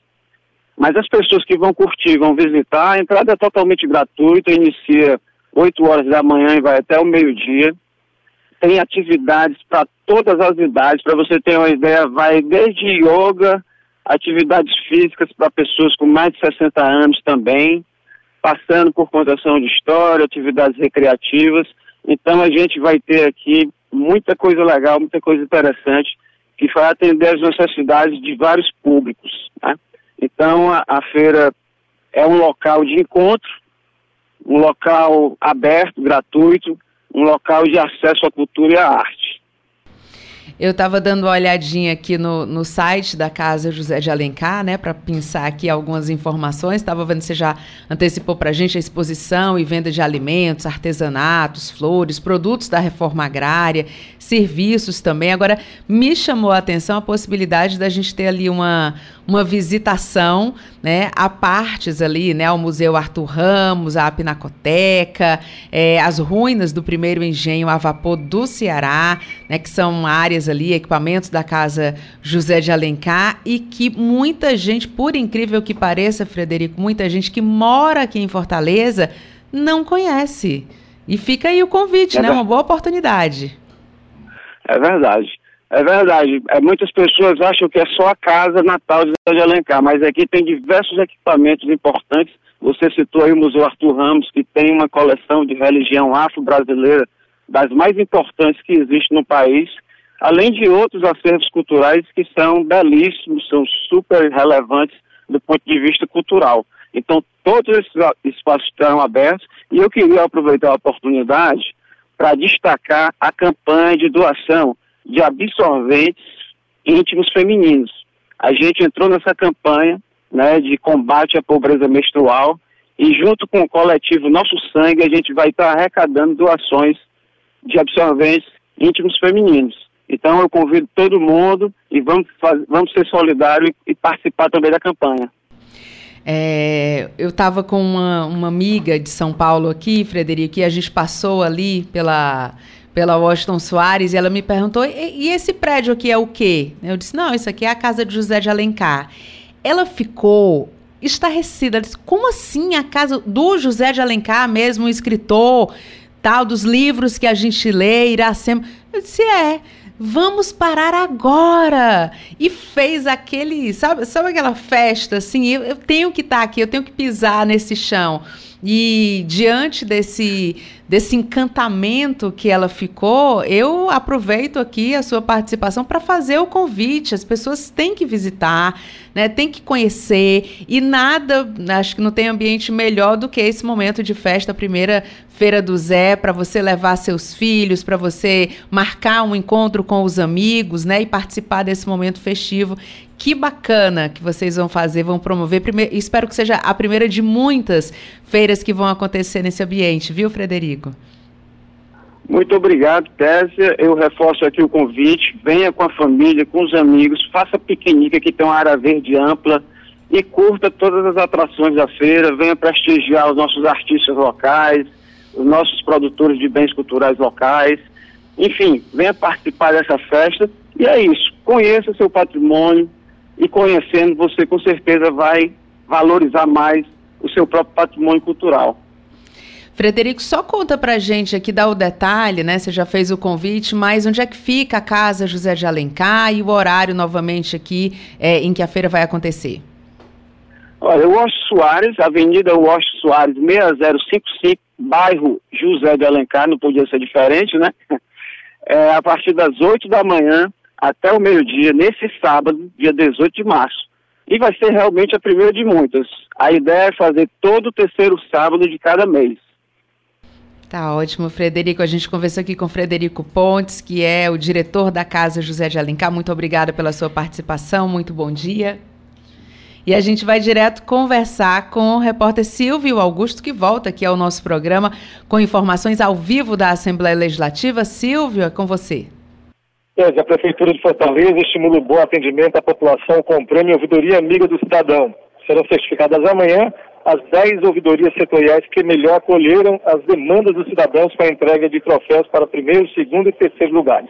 Mas as pessoas que vão curtir, vão visitar, a entrada é totalmente gratuita, inicia 8 horas da manhã e vai até o meio-dia tem atividades para todas as idades. Para você ter uma ideia, vai desde yoga, atividades físicas para pessoas com mais de 60 anos também, passando por contação de história, atividades recreativas. Então a gente vai ter aqui muita coisa legal, muita coisa interessante, que vai atender as necessidades de vários públicos. Né? Então a, a feira é um local de encontro, um local aberto, gratuito, um local de acesso à cultura e à arte. Eu estava dando uma olhadinha aqui no, no site da Casa José de Alencar, né, para pensar aqui algumas informações. Estava vendo, você já antecipou para a gente a exposição e venda de alimentos, artesanatos, flores, produtos da reforma agrária, serviços também. Agora, me chamou a atenção a possibilidade da gente ter ali uma, uma visitação né, a partes ali, né, ao Museu Arthur Ramos, a Pinacoteca, é, as ruínas do primeiro engenho a vapor do Ceará, né, que são áreas ali, equipamentos da Casa José de Alencar e que muita gente, por incrível que pareça, Frederico, muita gente que mora aqui em Fortaleza não conhece. E fica aí o convite, é né, uma boa oportunidade. É verdade. É verdade. É, muitas pessoas acham que é só a casa natal de de Alencar, mas aqui tem diversos equipamentos importantes. Você citou aí o Museu Arthur Ramos, que tem uma coleção de religião afro-brasileira das mais importantes que existe no país, além de outros acervos culturais que são belíssimos, são super relevantes do ponto de vista cultural. Então, todos esses espaços estarão abertos e eu queria aproveitar a oportunidade para destacar a campanha de doação de absorventes íntimos femininos. A gente entrou nessa campanha né, de combate à pobreza menstrual e junto com o coletivo Nosso Sangue a gente vai estar arrecadando doações de absorventes íntimos femininos. Então eu convido todo mundo e vamos, vamos ser solidários e, e participar também da campanha. É, eu estava com uma, uma amiga de São Paulo aqui, Frederico, e a gente passou ali pela pela Washington Soares, e ela me perguntou: e, e, esse prédio aqui é o quê? Eu disse: não, isso aqui é a casa de José de Alencar. Ela ficou estarrecida. Ela disse, Como assim a casa do José de Alencar, mesmo um escritor, tal, dos livros que a gente lê, Iracema? Eu disse: é. Vamos parar agora! E fez aquele, sabe, sabe aquela festa assim? Eu, eu tenho que estar tá aqui, eu tenho que pisar nesse chão. E diante desse, desse encantamento que ela ficou, eu aproveito aqui a sua participação para fazer o convite. As pessoas têm que visitar, né, têm que conhecer. E nada, acho que não tem ambiente melhor do que esse momento de festa, a primeira Feira do Zé, para você levar seus filhos, para você marcar um encontro com os amigos, né, e participar desse momento festivo que bacana que vocês vão fazer, vão promover. Primeiro, espero que seja a primeira de muitas feiras que vão acontecer nesse ambiente, viu, Frederico? Muito obrigado, Tésia. Eu reforço aqui o convite. Venha com a família, com os amigos, faça piquenique, aqui tem uma área verde ampla e curta todas as atrações da feira. Venha prestigiar os nossos artistas locais, os nossos produtores de bens culturais locais. Enfim, venha participar dessa festa. E é isso. Conheça seu patrimônio, e conhecendo, você com certeza vai valorizar mais o seu próprio patrimônio cultural. Frederico, só conta pra gente aqui, dá o detalhe, né? Você já fez o convite, mas onde é que fica a Casa José de Alencar e o horário novamente aqui é, em que a feira vai acontecer? Olha, Washington Soares, Avenida Washington Soares, 6055, bairro José de Alencar, não podia ser diferente, né? É, a partir das 8 da manhã até o meio-dia, nesse sábado, dia 18 de março. E vai ser realmente a primeira de muitas. A ideia é fazer todo o terceiro sábado de cada mês. Tá ótimo, Frederico. A gente conversou aqui com Frederico Pontes, que é o diretor da Casa José de Alencar. Muito obrigada pela sua participação. Muito bom dia. E a gente vai direto conversar com o repórter Silvio Augusto, que volta aqui ao nosso programa com informações ao vivo da Assembleia Legislativa. Silvio, é com você. A Prefeitura de Fortaleza estimula o bom atendimento à população com o prêmio Ouvidoria Amiga do Cidadão. Serão certificadas amanhã as 10 ouvidorias setoriais que melhor acolheram as demandas dos cidadãos para a entrega de troféus para primeiro, segundo e terceiro lugares.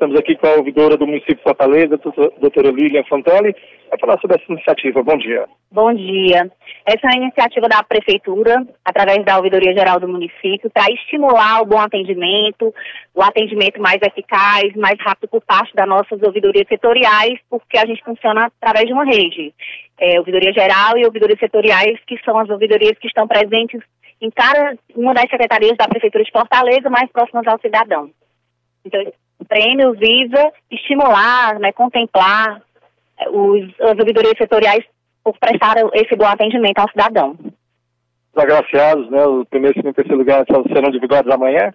Estamos aqui com a ouvidora do município de Fortaleza, doutora Lilian Fantelli, para falar sobre essa iniciativa. Bom dia. Bom dia. Essa é uma iniciativa da Prefeitura, através da Ouvidoria Geral do município, para estimular o bom atendimento, o atendimento mais eficaz, mais rápido por parte das nossas ouvidorias setoriais, porque a gente funciona através de uma rede. É, ouvidoria Geral e ouvidorias setoriais, que são as ouvidorias que estão presentes em cada uma das secretarias da Prefeitura de Fortaleza, mais próximas ao cidadão. Então, o prêmio visa estimular, né, contemplar eh, os, as ouvidorias setoriais por prestar esse bom atendimento ao cidadão. Os agraciados, né, o primeiro, segundo e terceiro lugar serão divulgados amanhã?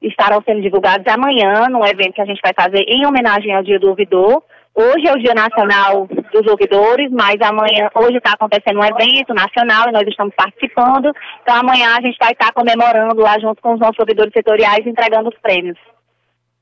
Estarão sendo divulgados amanhã, num evento que a gente vai fazer em homenagem ao Dia do Ouvidor. Hoje é o Dia Nacional dos Ouvidores, mas amanhã, hoje está acontecendo um evento nacional e nós estamos participando. Então amanhã a gente vai estar comemorando lá junto com os nossos ouvidores setoriais, entregando os prêmios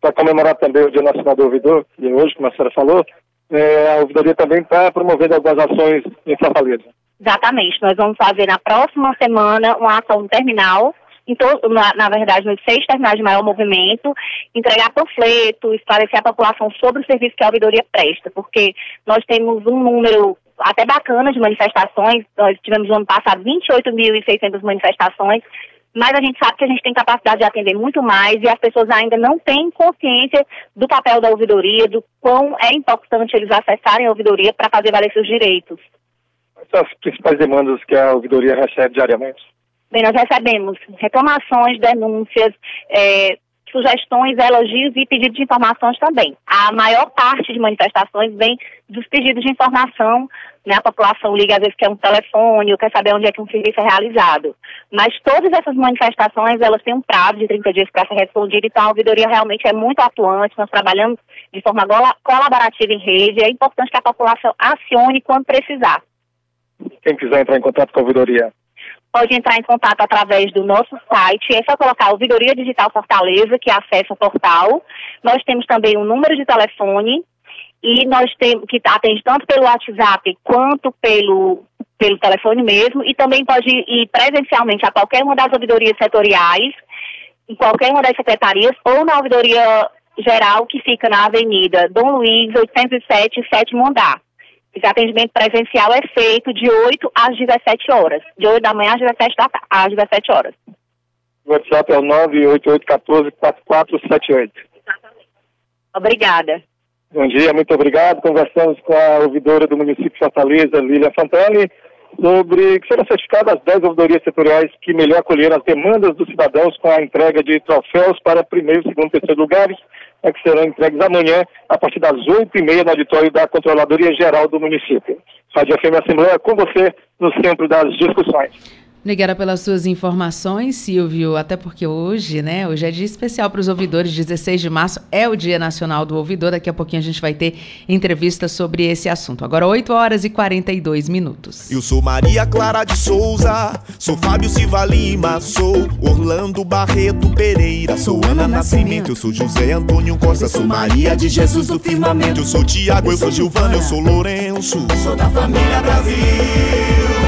para comemorar também o Dia Nacional do Ouvidor, e hoje, como a senhora falou, é, a ouvidoria também está promovendo algumas ações em Fortaleza. Exatamente. Nós vamos fazer na próxima semana uma ação no terminal, todo, na, na, verdade, nos seis terminais de maior movimento, entregar panfleto, esclarecer a população sobre o serviço que a ouvidoria presta, porque nós temos um número até bacana de manifestações, nós tivemos no ano passado 28.600 manifestações, mas a gente sabe que a gente tem capacidade de atender muito mais e as pessoas ainda não têm consciência do papel da ouvidoria, do quão é importante eles acessarem a ouvidoria para fazer valer seus direitos. Quais são as principais demandas que a ouvidoria recebe diariamente? Bem, nós recebemos reclamações, denúncias, é, sugestões, elogios e pedidos de informações também. A maior parte de manifestações vem dos pedidos de informação, né? A população liga às vezes quer um telefone ou quer saber onde é que um serviço é realizado. Mas todas essas manifestações, elas têm um prazo de 30 dias para ser respondida, então a ouvidoria realmente é muito atuante, nós trabalhamos de forma colaborativa em rede, é importante que a população acione quando precisar. Quem quiser entrar em contato com a ouvidoria, pode entrar em contato através do nosso site, é só colocar Ouvidoria Digital Fortaleza, que acessa o portal. Nós temos também um número de telefone e nós temos que atende tanto pelo WhatsApp quanto pelo pelo telefone mesmo e também pode ir presencialmente a qualquer uma das ouvidorias setoriais, em qualquer uma das secretarias ou na ouvidoria geral que fica na Avenida Dom Luiz 807, sétimo andar. Esse atendimento presencial é feito de 8 às 17 horas. De 8 da manhã às 17, da, às 17 horas. O WhatsApp é o 988144478. Exatamente. Obrigada. Bom dia, muito obrigado. Conversamos com a ouvidora do município de Fortaleza, Lília Fantelli, sobre que serão certificadas as 10 ouvidorias setoriais que melhor acolheram as demandas dos cidadãos com a entrega de troféus para primeiro, segundo e terceiro lugares é que serão entregues amanhã, a partir das oito e meia, no auditório da Controladoria Geral do município. Rádio FM Assembleia, com você, no centro das discussões. Obrigada pelas suas informações, Silvio. Até porque hoje, né? Hoje é dia especial para os ouvidores. 16 de março é o Dia Nacional do Ouvidor. Daqui a pouquinho a gente vai ter entrevista sobre esse assunto. Agora, 8 horas e 42 minutos. Eu sou Maria Clara de Souza, sou Fábio Silva Lima, sou Orlando Barreto Pereira, sou Ana Nascimento, eu sou José Antônio Costa, sou Maria de Jesus do Firmamento, eu sou Tiago, eu sou Gilvana, eu sou Lourenço, sou da família Brasil.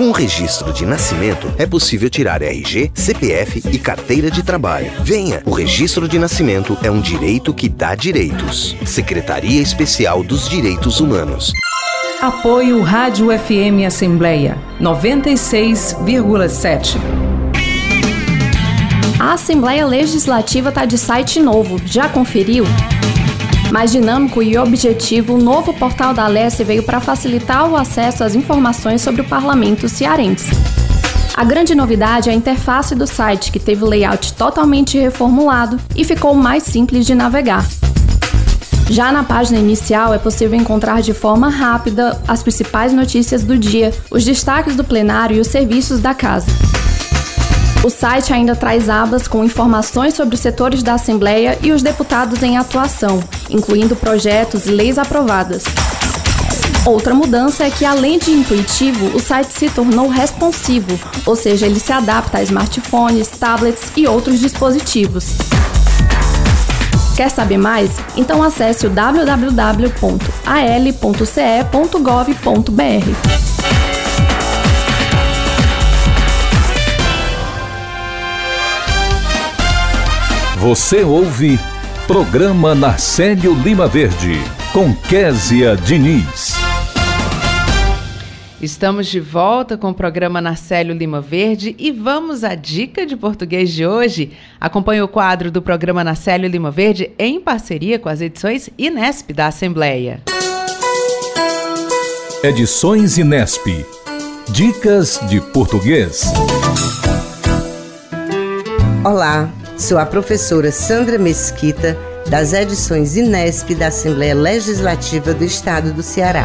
Com o registro de nascimento, é possível tirar RG, CPF e carteira de trabalho. Venha! O registro de nascimento é um direito que dá direitos. Secretaria Especial dos Direitos Humanos. Apoio Rádio FM Assembleia 96,7. A Assembleia Legislativa está de site novo. Já conferiu? Mais dinâmico e objetivo, o novo portal da Alesse veio para facilitar o acesso às informações sobre o parlamento cearense. A grande novidade é a interface do site, que teve o layout totalmente reformulado e ficou mais simples de navegar. Já na página inicial é possível encontrar de forma rápida as principais notícias do dia, os destaques do plenário e os serviços da casa. O site ainda traz abas com informações sobre os setores da Assembleia e os deputados em atuação, incluindo projetos e leis aprovadas. Outra mudança é que, além de intuitivo, o site se tornou responsivo, ou seja, ele se adapta a smartphones, tablets e outros dispositivos. Quer saber mais? Então acesse o www.al.ce.gov.br. Você ouve Programa Narcélio Lima Verde, com Késia Diniz. Estamos de volta com o programa Narcélio Lima Verde e vamos à dica de português de hoje. Acompanhe o quadro do programa Narcélio Lima Verde em parceria com as edições Inesp da Assembleia. Edições Inesp. Dicas de português. Olá, Sou a professora Sandra Mesquita, das edições Inesp da Assembleia Legislativa do Estado do Ceará.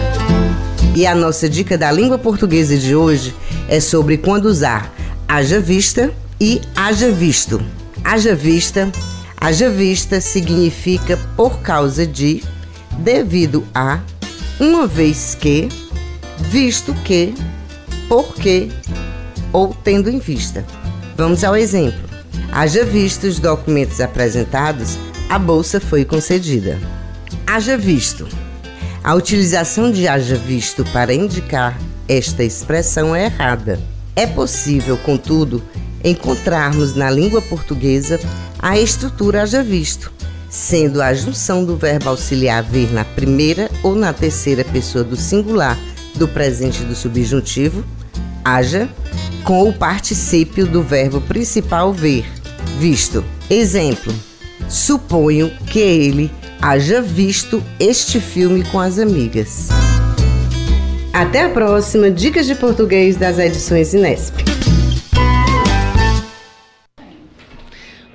E a nossa dica da língua portuguesa de hoje é sobre quando usar haja vista e haja visto. Haja vista, haja vista significa por causa de, devido a, uma vez que, visto que, porque ou tendo em vista. Vamos ao exemplo. Haja visto os documentos apresentados, a bolsa foi concedida. Haja visto. A utilização de haja visto para indicar esta expressão é errada. É possível, contudo, encontrarmos na língua portuguesa a estrutura haja visto, sendo a junção do verbo auxiliar ver na primeira ou na terceira pessoa do singular do presente do subjuntivo, haja, com o particípio do verbo principal ver, visto. Exemplo: suponho que ele haja visto este filme com as amigas. Até a próxima Dicas de Português das edições Inesp.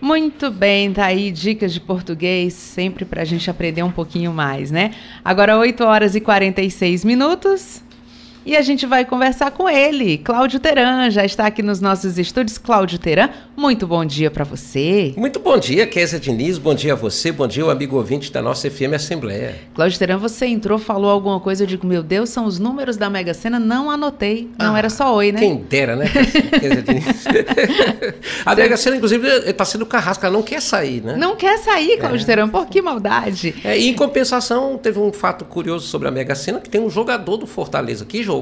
Muito bem, tá aí dicas de português, sempre para a gente aprender um pouquinho mais, né? Agora 8 horas e 46 minutos. E a gente vai conversar com ele, Cláudio Teran, já está aqui nos nossos estúdios. Cláudio Teran, muito bom dia para você. Muito bom dia, Kézia Diniz, bom dia a você, bom dia o amigo ouvinte da nossa FM Assembleia. Cláudio Teran, você entrou, falou alguma coisa, eu digo, meu Deus, são os números da Mega Sena, não anotei, não ah, era só oi, né? Quem dera, né, Kézia Diniz? a Mega Sena, inclusive, está sendo carrasca, ela não quer sair, né? Não quer sair, Cláudio é. Teran, por que maldade? É, e em compensação, teve um fato curioso sobre a Mega Sena, que tem um jogador do Fortaleza que jogou,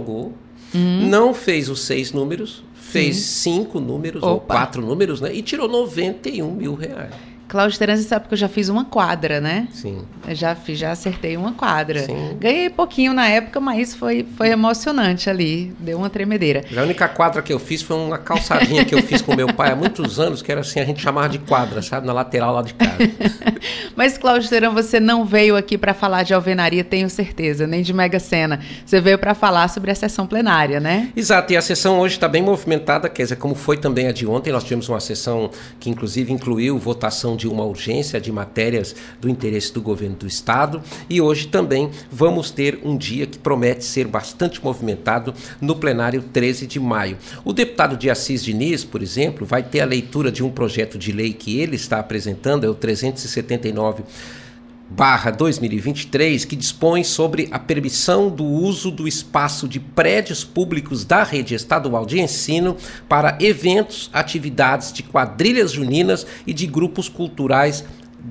hum. não fez os seis números, fez Sim. cinco números Opa. ou quatro números, né? E tirou 91 mil reais. Cláudio Terence sabe que eu já fiz uma quadra, né? Sim. Eu já fiz, já acertei uma quadra. Sim. Ganhei pouquinho na época, mas foi, foi emocionante ali. Deu uma tremedeira. A única quadra que eu fiz foi uma calçadinha que eu fiz com meu pai há muitos anos, que era assim, a gente chamava de quadra, sabe? Na lateral lá de casa. mas, Cláudio Terão, você não veio aqui para falar de alvenaria, tenho certeza, nem de Mega Sena. Você veio para falar sobre a sessão plenária, né? Exato, e a sessão hoje está bem movimentada, quer dizer, como foi também a de ontem, nós tivemos uma sessão que inclusive incluiu votação de uma urgência de matérias do interesse do governo do estado e hoje também vamos ter um dia que promete ser bastante movimentado no plenário 13 de maio. O deputado de Assis Diniz, por exemplo, vai ter a leitura de um projeto de lei que ele está apresentando, é o 379 barra 2023, que dispõe sobre a permissão do uso do espaço de prédios públicos da rede estadual de ensino para eventos, atividades de quadrilhas juninas e de grupos culturais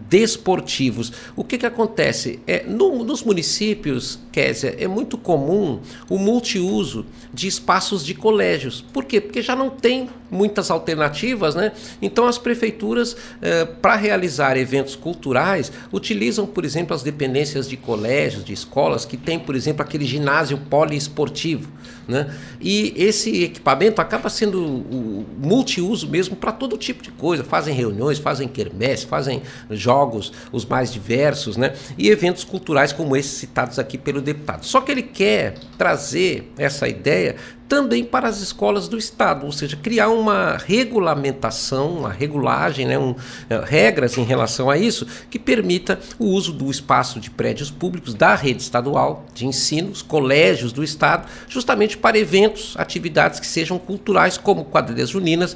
desportivos. O que, que acontece? É, no, nos municípios, Késia, é muito comum o multiuso de espaços de colégios. Por quê? Porque já não tem muitas alternativas, né? Então as prefeituras, eh, para realizar eventos culturais, utilizam, por exemplo, as dependências de colégios, de escolas, que tem, por exemplo, aquele ginásio poliesportivo. Né? E esse equipamento acaba sendo o multiuso mesmo para todo tipo de coisa. Fazem reuniões, fazem quermesse, fazem jogos os mais diversos, né? E eventos culturais como esses citados aqui pelo deputado. Só que ele quer trazer essa ideia também para as escolas do Estado, ou seja, criar uma regulamentação, uma regulagem, né, um, eh, regras em relação a isso, que permita o uso do espaço de prédios públicos da rede estadual de ensino, os colégios do Estado, justamente para eventos, atividades que sejam culturais, como quadrilhas juninas,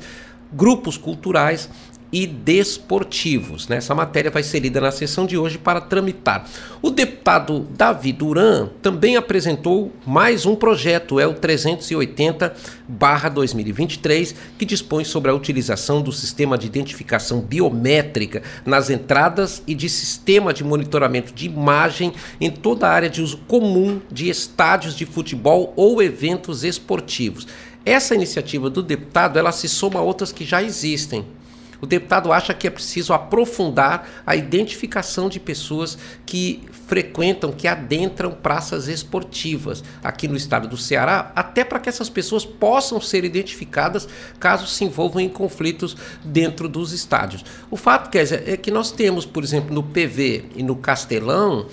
grupos culturais e desportivos. Né? Essa matéria vai ser lida na sessão de hoje para tramitar. O deputado Davi Duran também apresentou mais um projeto, é o 380-2023, que dispõe sobre a utilização do sistema de identificação biométrica nas entradas e de sistema de monitoramento de imagem em toda a área de uso comum de estádios de futebol ou eventos esportivos. Essa iniciativa do deputado ela se soma a outras que já existem. O deputado acha que é preciso aprofundar a identificação de pessoas que frequentam, que adentram praças esportivas aqui no estado do Ceará, até para que essas pessoas possam ser identificadas caso se envolvam em conflitos dentro dos estádios. O fato, dizer, é que nós temos, por exemplo, no PV e no Castelão,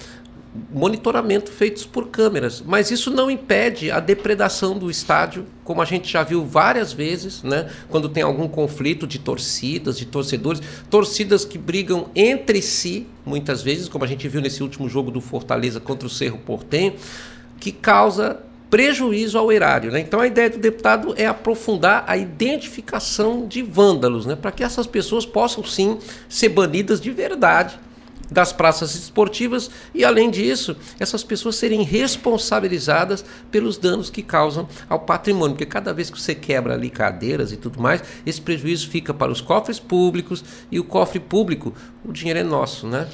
monitoramento feitos por câmeras, mas isso não impede a depredação do estádio, como a gente já viu várias vezes, né? Quando tem algum conflito de torcidas, de torcedores, torcidas que brigam entre si, muitas vezes, como a gente viu nesse último jogo do Fortaleza contra o Cerro Portenho, que causa prejuízo ao erário. Né? Então a ideia do deputado é aprofundar a identificação de vândalos, né? para que essas pessoas possam sim ser banidas de verdade das praças esportivas e, além disso, essas pessoas serem responsabilizadas pelos danos que causam ao patrimônio, porque cada vez que você quebra ali cadeiras e tudo mais, esse prejuízo fica para os cofres públicos e o cofre público, o dinheiro é nosso, né?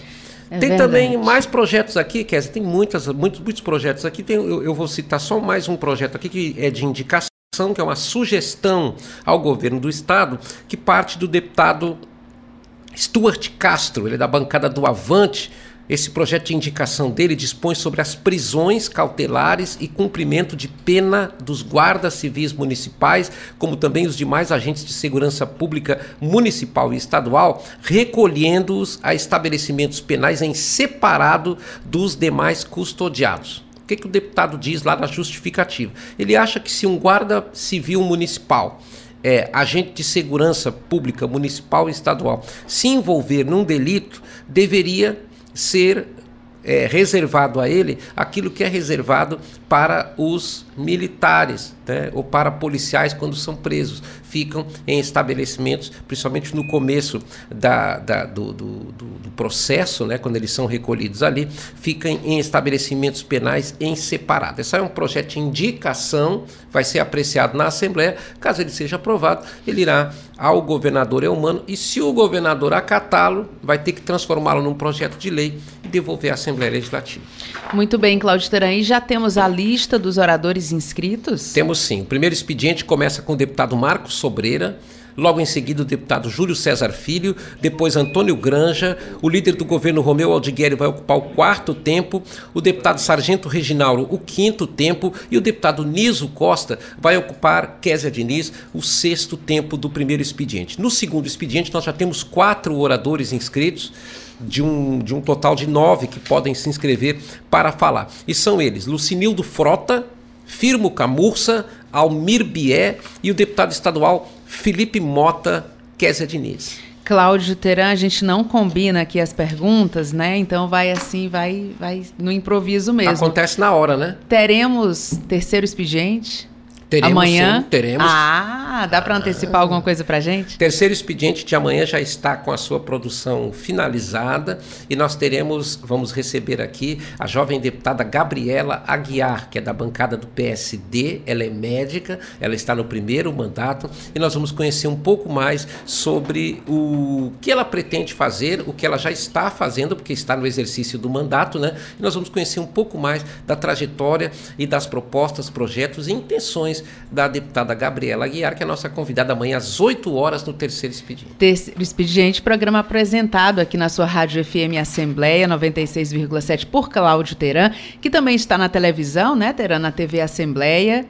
É tem verdade. também mais projetos aqui, Kézia, tem muitas, muitos, muitos projetos aqui. Tem, eu, eu vou citar só mais um projeto aqui que é de indicação, que é uma sugestão ao governo do estado, que parte do deputado Stuart Castro, ele é da bancada do Avante. Esse projeto de indicação dele dispõe sobre as prisões cautelares e cumprimento de pena dos guardas civis municipais, como também os demais agentes de segurança pública municipal e estadual, recolhendo-os a estabelecimentos penais em separado dos demais custodiados. O que, que o deputado diz lá na justificativa? Ele acha que se um guarda civil municipal é, agente de segurança pública municipal e estadual. Se envolver num delito, deveria ser é, reservado a ele aquilo que é reservado para os militares né, ou para policiais quando são presos. Ficam em estabelecimentos, principalmente no começo da, da do, do, do, processo, né, quando eles são recolhidos ali, ficam em estabelecimentos penais em separado. Esse é um projeto de indicação, vai ser apreciado na Assembleia. Caso ele seja aprovado, ele irá ao governador humano e se o governador acatá-lo, vai ter que transformá-lo num projeto de lei e devolver à Assembleia Legislativa. Muito bem, Cláudio Teran. E já temos a lista dos oradores inscritos? Temos sim. O primeiro expediente começa com o deputado Marcos Sobreira. Logo em seguida, o deputado Júlio César Filho, depois Antônio Granja, o líder do governo Romeu Aldigueri vai ocupar o quarto tempo, o deputado Sargento Reginaldo o quinto tempo e o deputado Niso Costa vai ocupar, Késia Diniz, o sexto tempo do primeiro expediente. No segundo expediente, nós já temos quatro oradores inscritos de um, de um total de nove que podem se inscrever para falar. E são eles: Lucinildo Frota, Firmo Camurça, Almir Bié e o deputado estadual Felipe Mota Kézia Diniz. Cláudio Teran, a gente não combina aqui as perguntas, né? Então vai assim, vai, vai no improviso mesmo. Acontece na hora, né? Teremos terceiro expediente? Teremos, amanhã? Sim, teremos. Ah, dá para antecipar alguma coisa para gente? Terceiro expediente de amanhã já está com a sua produção finalizada e nós teremos, vamos receber aqui a jovem deputada Gabriela Aguiar, que é da bancada do PSD, ela é médica, ela está no primeiro mandato e nós vamos conhecer um pouco mais sobre o que ela pretende fazer, o que ela já está fazendo, porque está no exercício do mandato, né? E nós vamos conhecer um pouco mais da trajetória e das propostas, projetos e intenções da deputada Gabriela Aguiar, que é a nossa convidada amanhã às 8 horas no Terceiro Expediente. Terceiro Expediente, programa apresentado aqui na sua Rádio FM Assembleia 96,7 por Cláudio Teran, que também está na televisão, né, Teran, na TV Assembleia.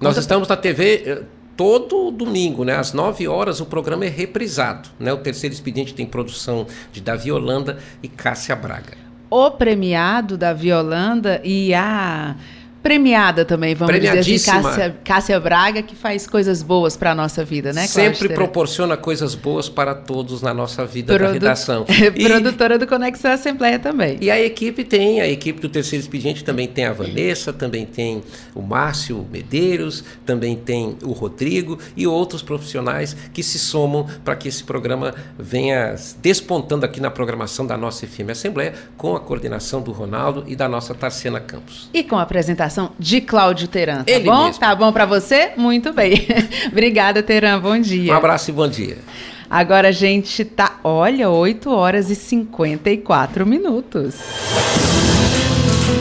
Nós Conta... estamos na TV eh, todo domingo, né, às 9 horas, o programa é reprisado. Né? O Terceiro Expediente tem produção de Davi Holanda e Cássia Braga. O premiado Davi Holanda e a premiada também, vamos dizer assim, Cássia, Cássia Braga, que faz coisas boas para a nossa vida, né, Sempre proporciona coisas boas para todos na nossa vida Produ... da redação. e... Produtora do Conexão Assembleia também. E a equipe tem, a equipe do Terceiro Expediente também tem a Vanessa, também tem o Márcio Medeiros, também tem o Rodrigo e outros profissionais que se somam para que esse programa venha despontando aqui na programação da nossa FM Assembleia, com a coordenação do Ronaldo e da nossa Tarciana Campos. E com a apresentação de Cláudio Teran, tá Ele bom? Mesmo. Tá bom para você? Muito bem. Obrigada, Teran. Bom dia. Um abraço e bom dia. Agora a gente tá, olha, 8 horas e 54 minutos.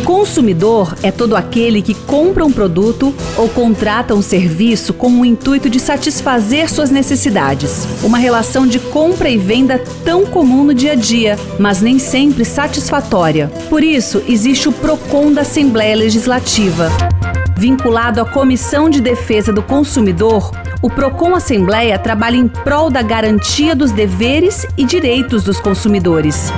Consumidor é todo aquele que compra um produto ou contrata um serviço com o intuito de satisfazer suas necessidades. Uma relação de compra e venda tão comum no dia a dia, mas nem sempre satisfatória. Por isso, existe o PROCON da Assembleia Legislativa. Vinculado à Comissão de Defesa do Consumidor, o Procon Assembleia trabalha em prol da garantia dos deveres e direitos dos consumidores.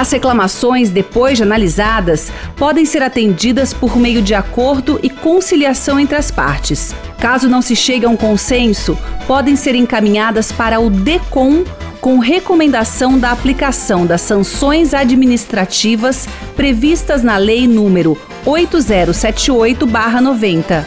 As reclamações, depois de analisadas, podem ser atendidas por meio de acordo e conciliação entre as partes. Caso não se chegue a um consenso, podem ser encaminhadas para o DECOM com recomendação da aplicação das sanções administrativas previstas na Lei número 8078-90.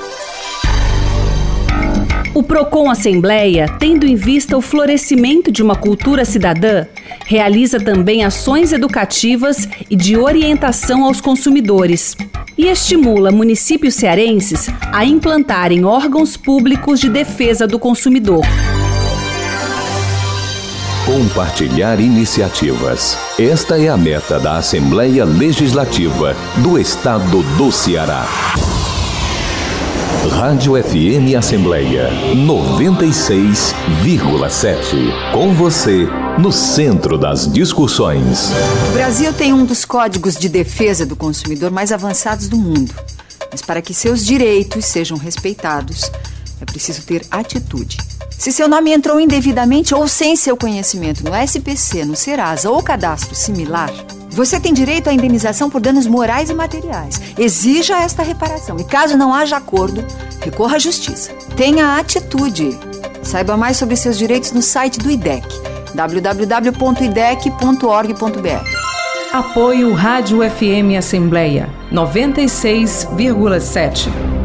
O Procon Assembleia, tendo em vista o florescimento de uma cultura cidadã, realiza também ações educativas e de orientação aos consumidores e estimula municípios cearenses a implantarem órgãos públicos de defesa do consumidor. Compartilhar iniciativas. Esta é a meta da Assembleia Legislativa do Estado do Ceará. Rádio FM Assembleia 96,7. Com você, no centro das discussões. O Brasil tem um dos códigos de defesa do consumidor mais avançados do mundo. Mas para que seus direitos sejam respeitados, é preciso ter atitude. Se seu nome entrou indevidamente ou sem seu conhecimento no SPC, no Serasa ou cadastro similar, você tem direito à indenização por danos morais e materiais. Exija esta reparação e, caso não haja acordo, recorra à justiça. Tenha atitude. Saiba mais sobre seus direitos no site do IDEC, www.idec.org.br. Apoio Rádio FM Assembleia 96,7.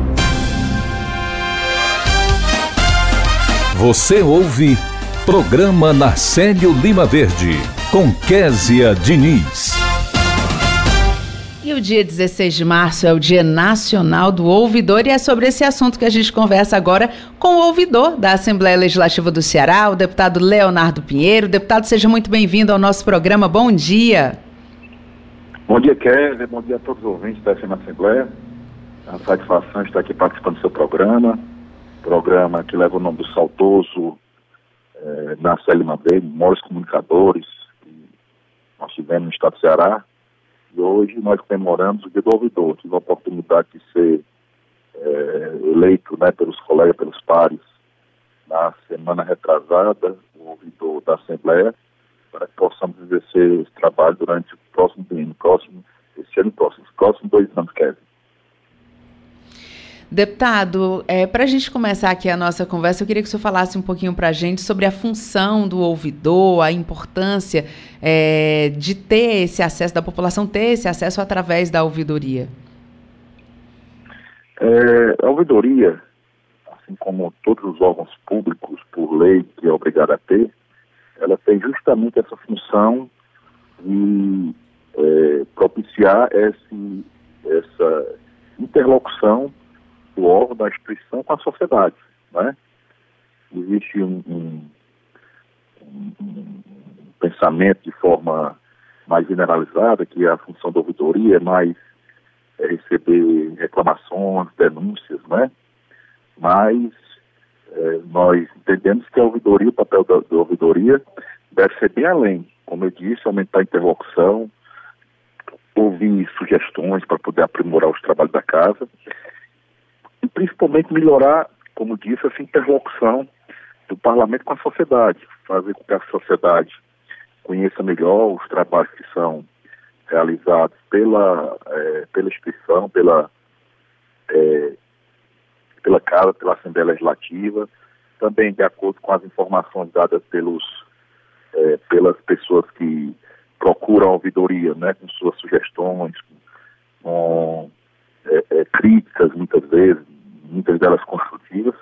Você ouve Programa Narcélio Lima Verde, com Késia Diniz. E o dia 16 de março é o Dia Nacional do Ouvidor e é sobre esse assunto que a gente conversa agora com o ouvidor da Assembleia Legislativa do Ceará, o deputado Leonardo Pinheiro. Deputado, seja muito bem-vindo ao nosso programa. Bom dia. Bom dia, Kézia. Bom dia a todos os ouvintes da Assembleia. É uma satisfação estar aqui participando do seu programa programa que leva o nome do saudoso é, Marcelo Mandei, maiores comunicadores que nós tivemos no estado do Ceará. E hoje nós comemoramos o Dia do Ouvidor. Tive a oportunidade de ser é, eleito né, pelos colegas, pelos pares, na semana retrasada, o ouvidor da Assembleia, para que possamos exercer esse trabalho durante o próximo ano, próximo, esse ano próximo, os próximos dois anos, Kevin. Deputado, é, para a gente começar aqui a nossa conversa, eu queria que o senhor falasse um pouquinho para a gente sobre a função do ouvidor, a importância é, de ter esse acesso, da população ter esse acesso através da ouvidoria. É, a ouvidoria, assim como todos os órgãos públicos, por lei, que é obrigada a ter, ela tem justamente essa função de é, propiciar esse, essa interlocução do órgão, da instituição com a sociedade. Né? Existe um, um, um, pensamento de forma mais generalizada que a função da ouvidoria é mais é, receber reclamações, denúncias, né? Mas é, nós entendemos que a ouvidoria, o papel da, da, ouvidoria deve ser bem além, como eu disse, aumentar a interlocução, ouvir sugestões para poder aprimorar os trabalhos da casa e principalmente melhorar, como disse, essa interlocução do parlamento com a sociedade, fazer com que a sociedade conheça melhor os trabalhos que são realizados pela, é, pela instituição, pela, é, pela Casa, pela Assembleia Legislativa, também de acordo com as informações dadas pelos, é, pelas pessoas que procuram a ouvidoria, né, com suas sugestões, com é, é, críticas, muitas vezes, muitas delas construtivas,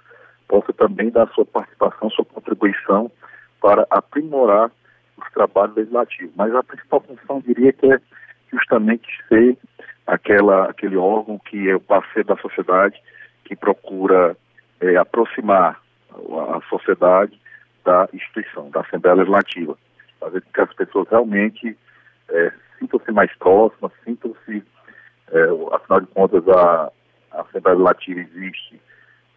possa também dar sua participação, sua contribuição para aprimorar os trabalhos legislativos. Mas a principal função, diria que é justamente ser aquela, aquele órgão que é o parceiro da sociedade, que procura é, aproximar a sociedade da instituição, da Assembleia Legislativa, fazer com que as pessoas realmente é, sintam-se mais próximas, sintam-se, é, afinal de contas, a, a Assembleia Legislativa existe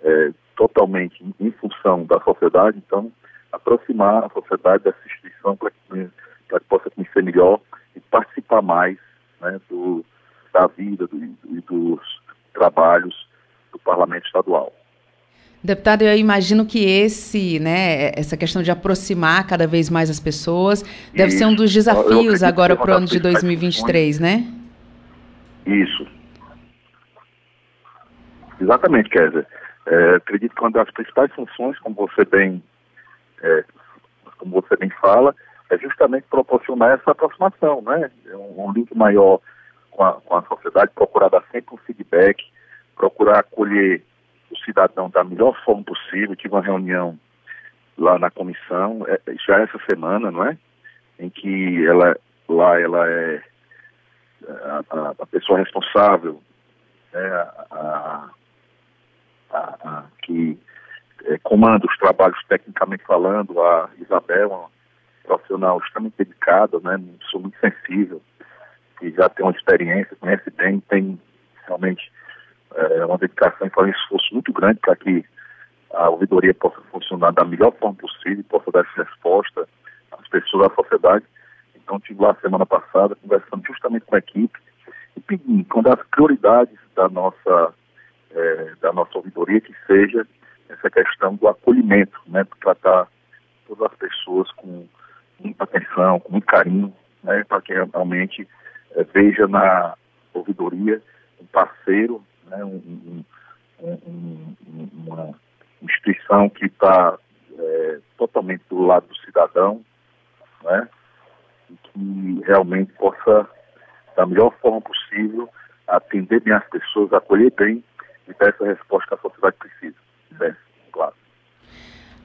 é, totalmente em, em, função da sociedade, então aproximar a sociedade dessa instituição para que, que possa conhecer melhor e participar mais né, do, da vida e do, dos trabalhos do Parlamento Estadual. Deputado, eu imagino que esse, né, essa questão de aproximar cada vez mais as pessoas deve Isso. ser um dos desafios agora para o ano de 2023, né? Isso. Exatamente, Kézia. É, acredito que uma das principais funções, como você bem, é, como você bem fala, é justamente proporcionar essa aproximação, né? Um, um link maior com a, com a sociedade, procurar dar sempre um feedback, procurar acolher o cidadão da melhor forma possível. Tive uma reunião lá na comissão, é, já essa semana, não é? Em que ela, lá ela é a, a, a pessoa responsável, né? a, a, que é, comanda os trabalhos tecnicamente falando, a Isabel, uma profissional extremamente dedicada, né? Sou muito sensível, que já tem uma experiência, conhece bem, tem realmente é, uma dedicação e faz um esforço muito grande para que a ouvidoria possa funcionar da melhor forma possível, possa dar essa resposta às pessoas da sociedade. Então, estive lá semana passada conversando justamente com a equipe e pedindo, uma das prioridades da nossa, é, da nossa ouvidoria, que seja essa questão do acolhimento, né, tratar todas as pessoas com muita atenção, com muito carinho, né, para que realmente é, veja na ouvidoria um parceiro, né, um, um, um, uma instituição que está é, totalmente do lado do cidadão, né, e que realmente possa, da melhor forma possível, atender bem as pessoas, acolher bem e dar essa resposta que a sociedade precisa. Né, claro.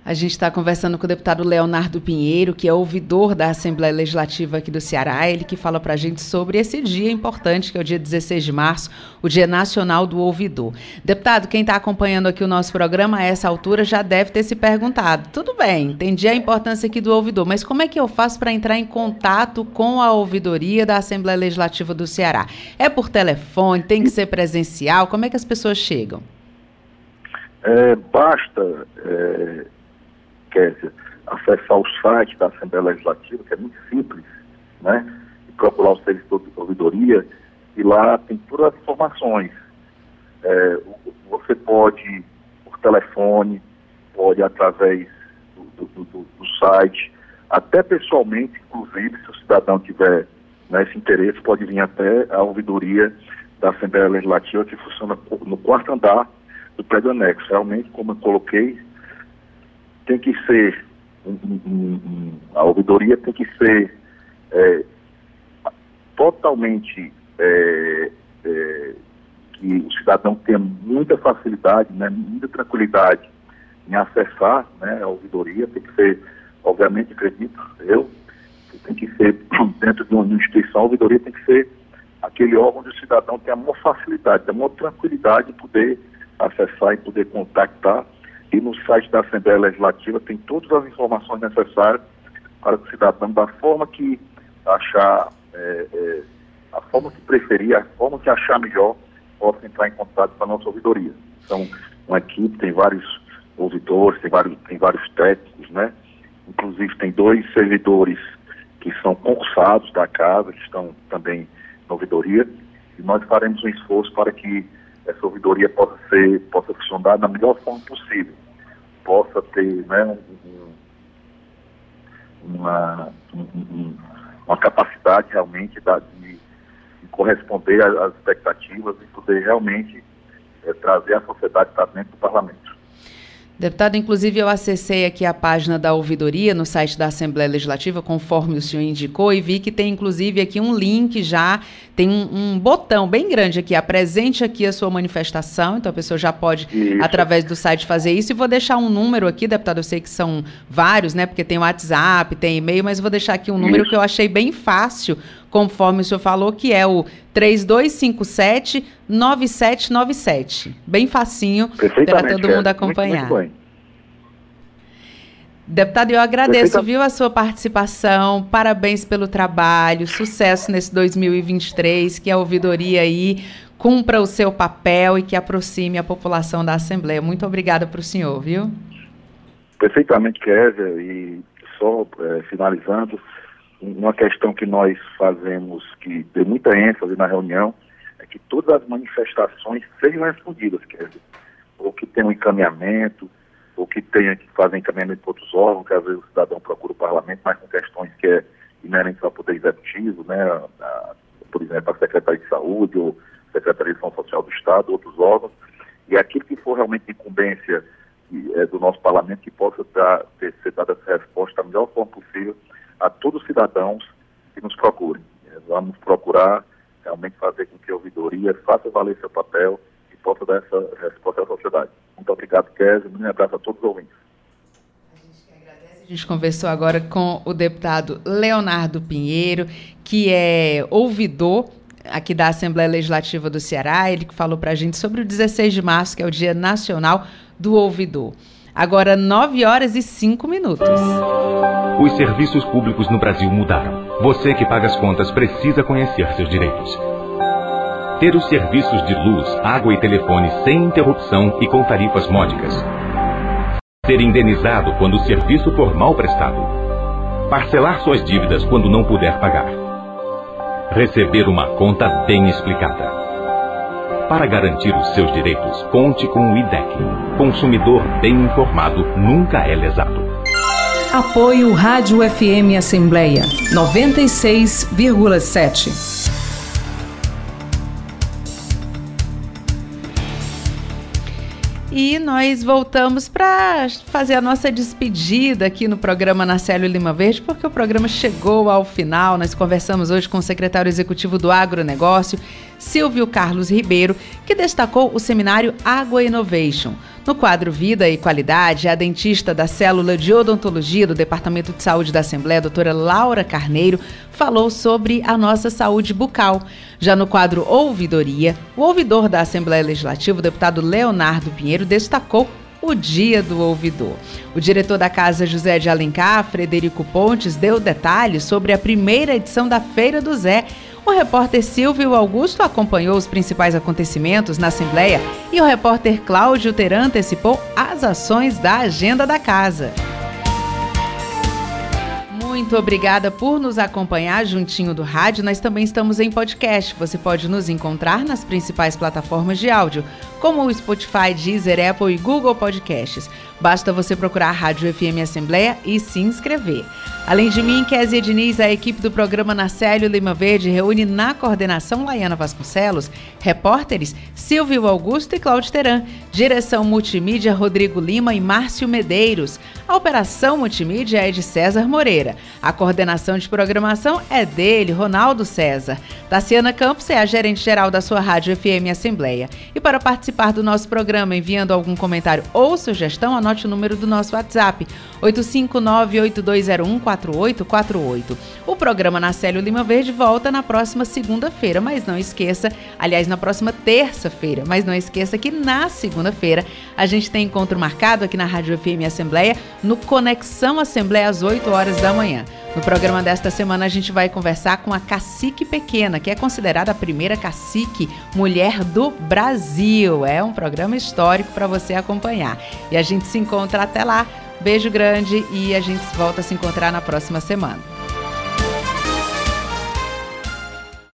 A gente está conversando com o deputado Leonardo Pinheiro, que é ouvidor da Assembleia Legislativa aqui do Ceará, ele que fala para a gente sobre esse dia importante, que é o dia 16 de março, o Dia Nacional do Ouvidor. Deputado, quem está acompanhando aqui o nosso programa a essa altura já deve ter se perguntado. Tudo bem, entendi a importância aqui do ouvidor, mas como é que eu faço para entrar em contato com a ouvidoria da Assembleia Legislativa do Ceará? É por telefone, tem que ser presencial? Como é que as pessoas chegam? É, basta é, Kézia, acessar o site da Assembleia Legislativa, que é muito simples, né? E procurar o serviço de ouvidoria, e lá tem todas as informações. É, você pode, por telefone, pode através do, do, do, do, site, até pessoalmente, inclusive, se o cidadão tiver né, esse interesse, pode vir até a ouvidoria da Assembleia Legislativa, que funciona no quarto andar do prédio anexo. Realmente, como eu coloquei, tem que ser, um, um, um, a ouvidoria tem que ser é, totalmente é, é, que o cidadão tenha muita facilidade, né, muita tranquilidade em acessar né, a ouvidoria, tem que ser, obviamente, acredito eu, tem que ser dentro de uma instituição, a ouvidoria tem que ser aquele órgão onde o cidadão tem a maior facilidade, a maior tranquilidade de poder acessar e poder contactar. E no site da Assembleia Legislativa tem todas as informações necessárias para que o cidadão, da forma que achar, é, é, a forma que preferir, a forma que achar melhor, possa entrar em contato com a nossa ouvidoria. São uma equipe, tem vários ouvidores, tem vários, tem vários técnicos, né? Inclusive tem dois servidores que são concursados da casa, que estão também na ouvidoria, e nós faremos um esforço para que essa ouvidoria possa ser, possa funcionar da melhor forma possível, possa ter né, um, uma, um, uma capacidade realmente da, de, de, corresponder às expectativas e poder realmente é, trazer a sociedade para dentro do parlamento. Deputado, inclusive eu acessei aqui a página da ouvidoria no site da Assembleia Legislativa, conforme o senhor indicou, e vi que tem inclusive aqui um link já, tem um, um botão bem grande aqui, apresente aqui a sua manifestação, então a pessoa já pode, isso. através do site, fazer isso. E vou deixar um número aqui, deputado, eu sei que são vários, né, porque tem WhatsApp, tem e-mail, mas vou deixar aqui um número isso. que eu achei bem fácil, conforme o senhor falou, que é o 3257 9797. Bem facinho para todo mundo acompanhar. Muito, muito Deputado, eu agradeço, viu, a sua participação. Parabéns pelo trabalho, sucesso nesse 2023, que a ouvidoria aí cumpra o seu papel e que aproxime a população da Assembleia. Muito obrigada para o senhor, viu? Perfeitamente, Kézia, e só é, finalizando, uma questão que nós fazemos, que tem muita ênfase na reunião, é que todas as manifestações sejam respondidas, quer dizer, ou que tenham um encaminhamento, ou que tenha que fazer encaminhamento para outros órgãos, que às vezes o cidadão procura o parlamento, mas com questões que é inerentes ao poder executivo, né, a, a, por exemplo, a Secretaria de Saúde ou Secretaria de Ação Social do Estado, outros órgãos, e aquilo que for realmente incumbência é, do nosso parlamento, que possa dar, ter, ser dada essa resposta da melhor forma possível a todos os cidadãos que nos procurem. É, vamos procurar realmente fazer com que a ouvidoria faça valer seu papel e possa dar essa resposta à sociedade. Muito obrigado, Kézia. Um abraço a todos os ouvintes. A gente conversou agora com o deputado Leonardo Pinheiro, que é ouvidor aqui da Assembleia Legislativa do Ceará. Ele que falou para a gente sobre o 16 de março, que é o Dia Nacional do Ouvidor. Agora, 9 horas e 5 minutos. Os serviços públicos no Brasil mudaram. Você que paga as contas precisa conhecer seus direitos. Ter os serviços de luz, água e telefone sem interrupção e com tarifas módicas. Ser indenizado quando o serviço for mal prestado. Parcelar suas dívidas quando não puder pagar. Receber uma conta bem explicada. Para garantir os seus direitos, conte com o IDEC. Consumidor bem informado nunca é lesado. Apoio Rádio FM Assembleia 96,7. E nós voltamos para fazer a nossa despedida aqui no programa Narcélio Lima Verde, porque o programa chegou ao final. Nós conversamos hoje com o secretário executivo do Agronegócio, Silvio Carlos Ribeiro, que destacou o seminário Água Innovation. No quadro Vida e Qualidade, a dentista da célula de odontologia do Departamento de Saúde da Assembleia, doutora Laura Carneiro, falou sobre a nossa saúde bucal. Já no quadro Ouvidoria, o ouvidor da Assembleia Legislativa, o deputado Leonardo Pinheiro, destacou o Dia do Ouvidor. O diretor da Casa José de Alencar, Frederico Pontes, deu detalhes sobre a primeira edição da Feira do Zé, o repórter Silvio Augusto acompanhou os principais acontecimentos na Assembleia e o repórter Cláudio Teran antecipou as ações da agenda da casa. Muito obrigada por nos acompanhar juntinho do rádio. Nós também estamos em podcast. Você pode nos encontrar nas principais plataformas de áudio, como o Spotify, Deezer, Apple e Google Podcasts. Basta você procurar a Rádio FM Assembleia e se inscrever. Além de mim, Kézia Diniz, a equipe do programa Narcélio Lima Verde reúne na coordenação Laiana Vasconcelos, repórteres Silvio Augusto e Cláudio Teran, Direção Multimídia Rodrigo Lima e Márcio Medeiros. A operação multimídia é de César Moreira. A coordenação de programação é dele, Ronaldo César. Taciana Campos é a gerente geral da sua Rádio FM Assembleia. E para participar do nosso programa enviando algum comentário ou sugestão, anote o número do nosso WhatsApp: 859-8201-4848. O programa na Célio Lima Verde volta na próxima segunda-feira, mas não esqueça, aliás, na próxima terça-feira, mas não esqueça que na segunda-feira a gente tem encontro marcado aqui na Rádio FM Assembleia, no Conexão Assembleia às 8 horas da manhã. No programa desta semana a gente vai conversar com a Cacique Pequena, que é considerada a primeira cacique mulher do Brasil. É um programa histórico para você acompanhar. E a gente se encontra até lá. Beijo grande e a gente volta a se encontrar na próxima semana.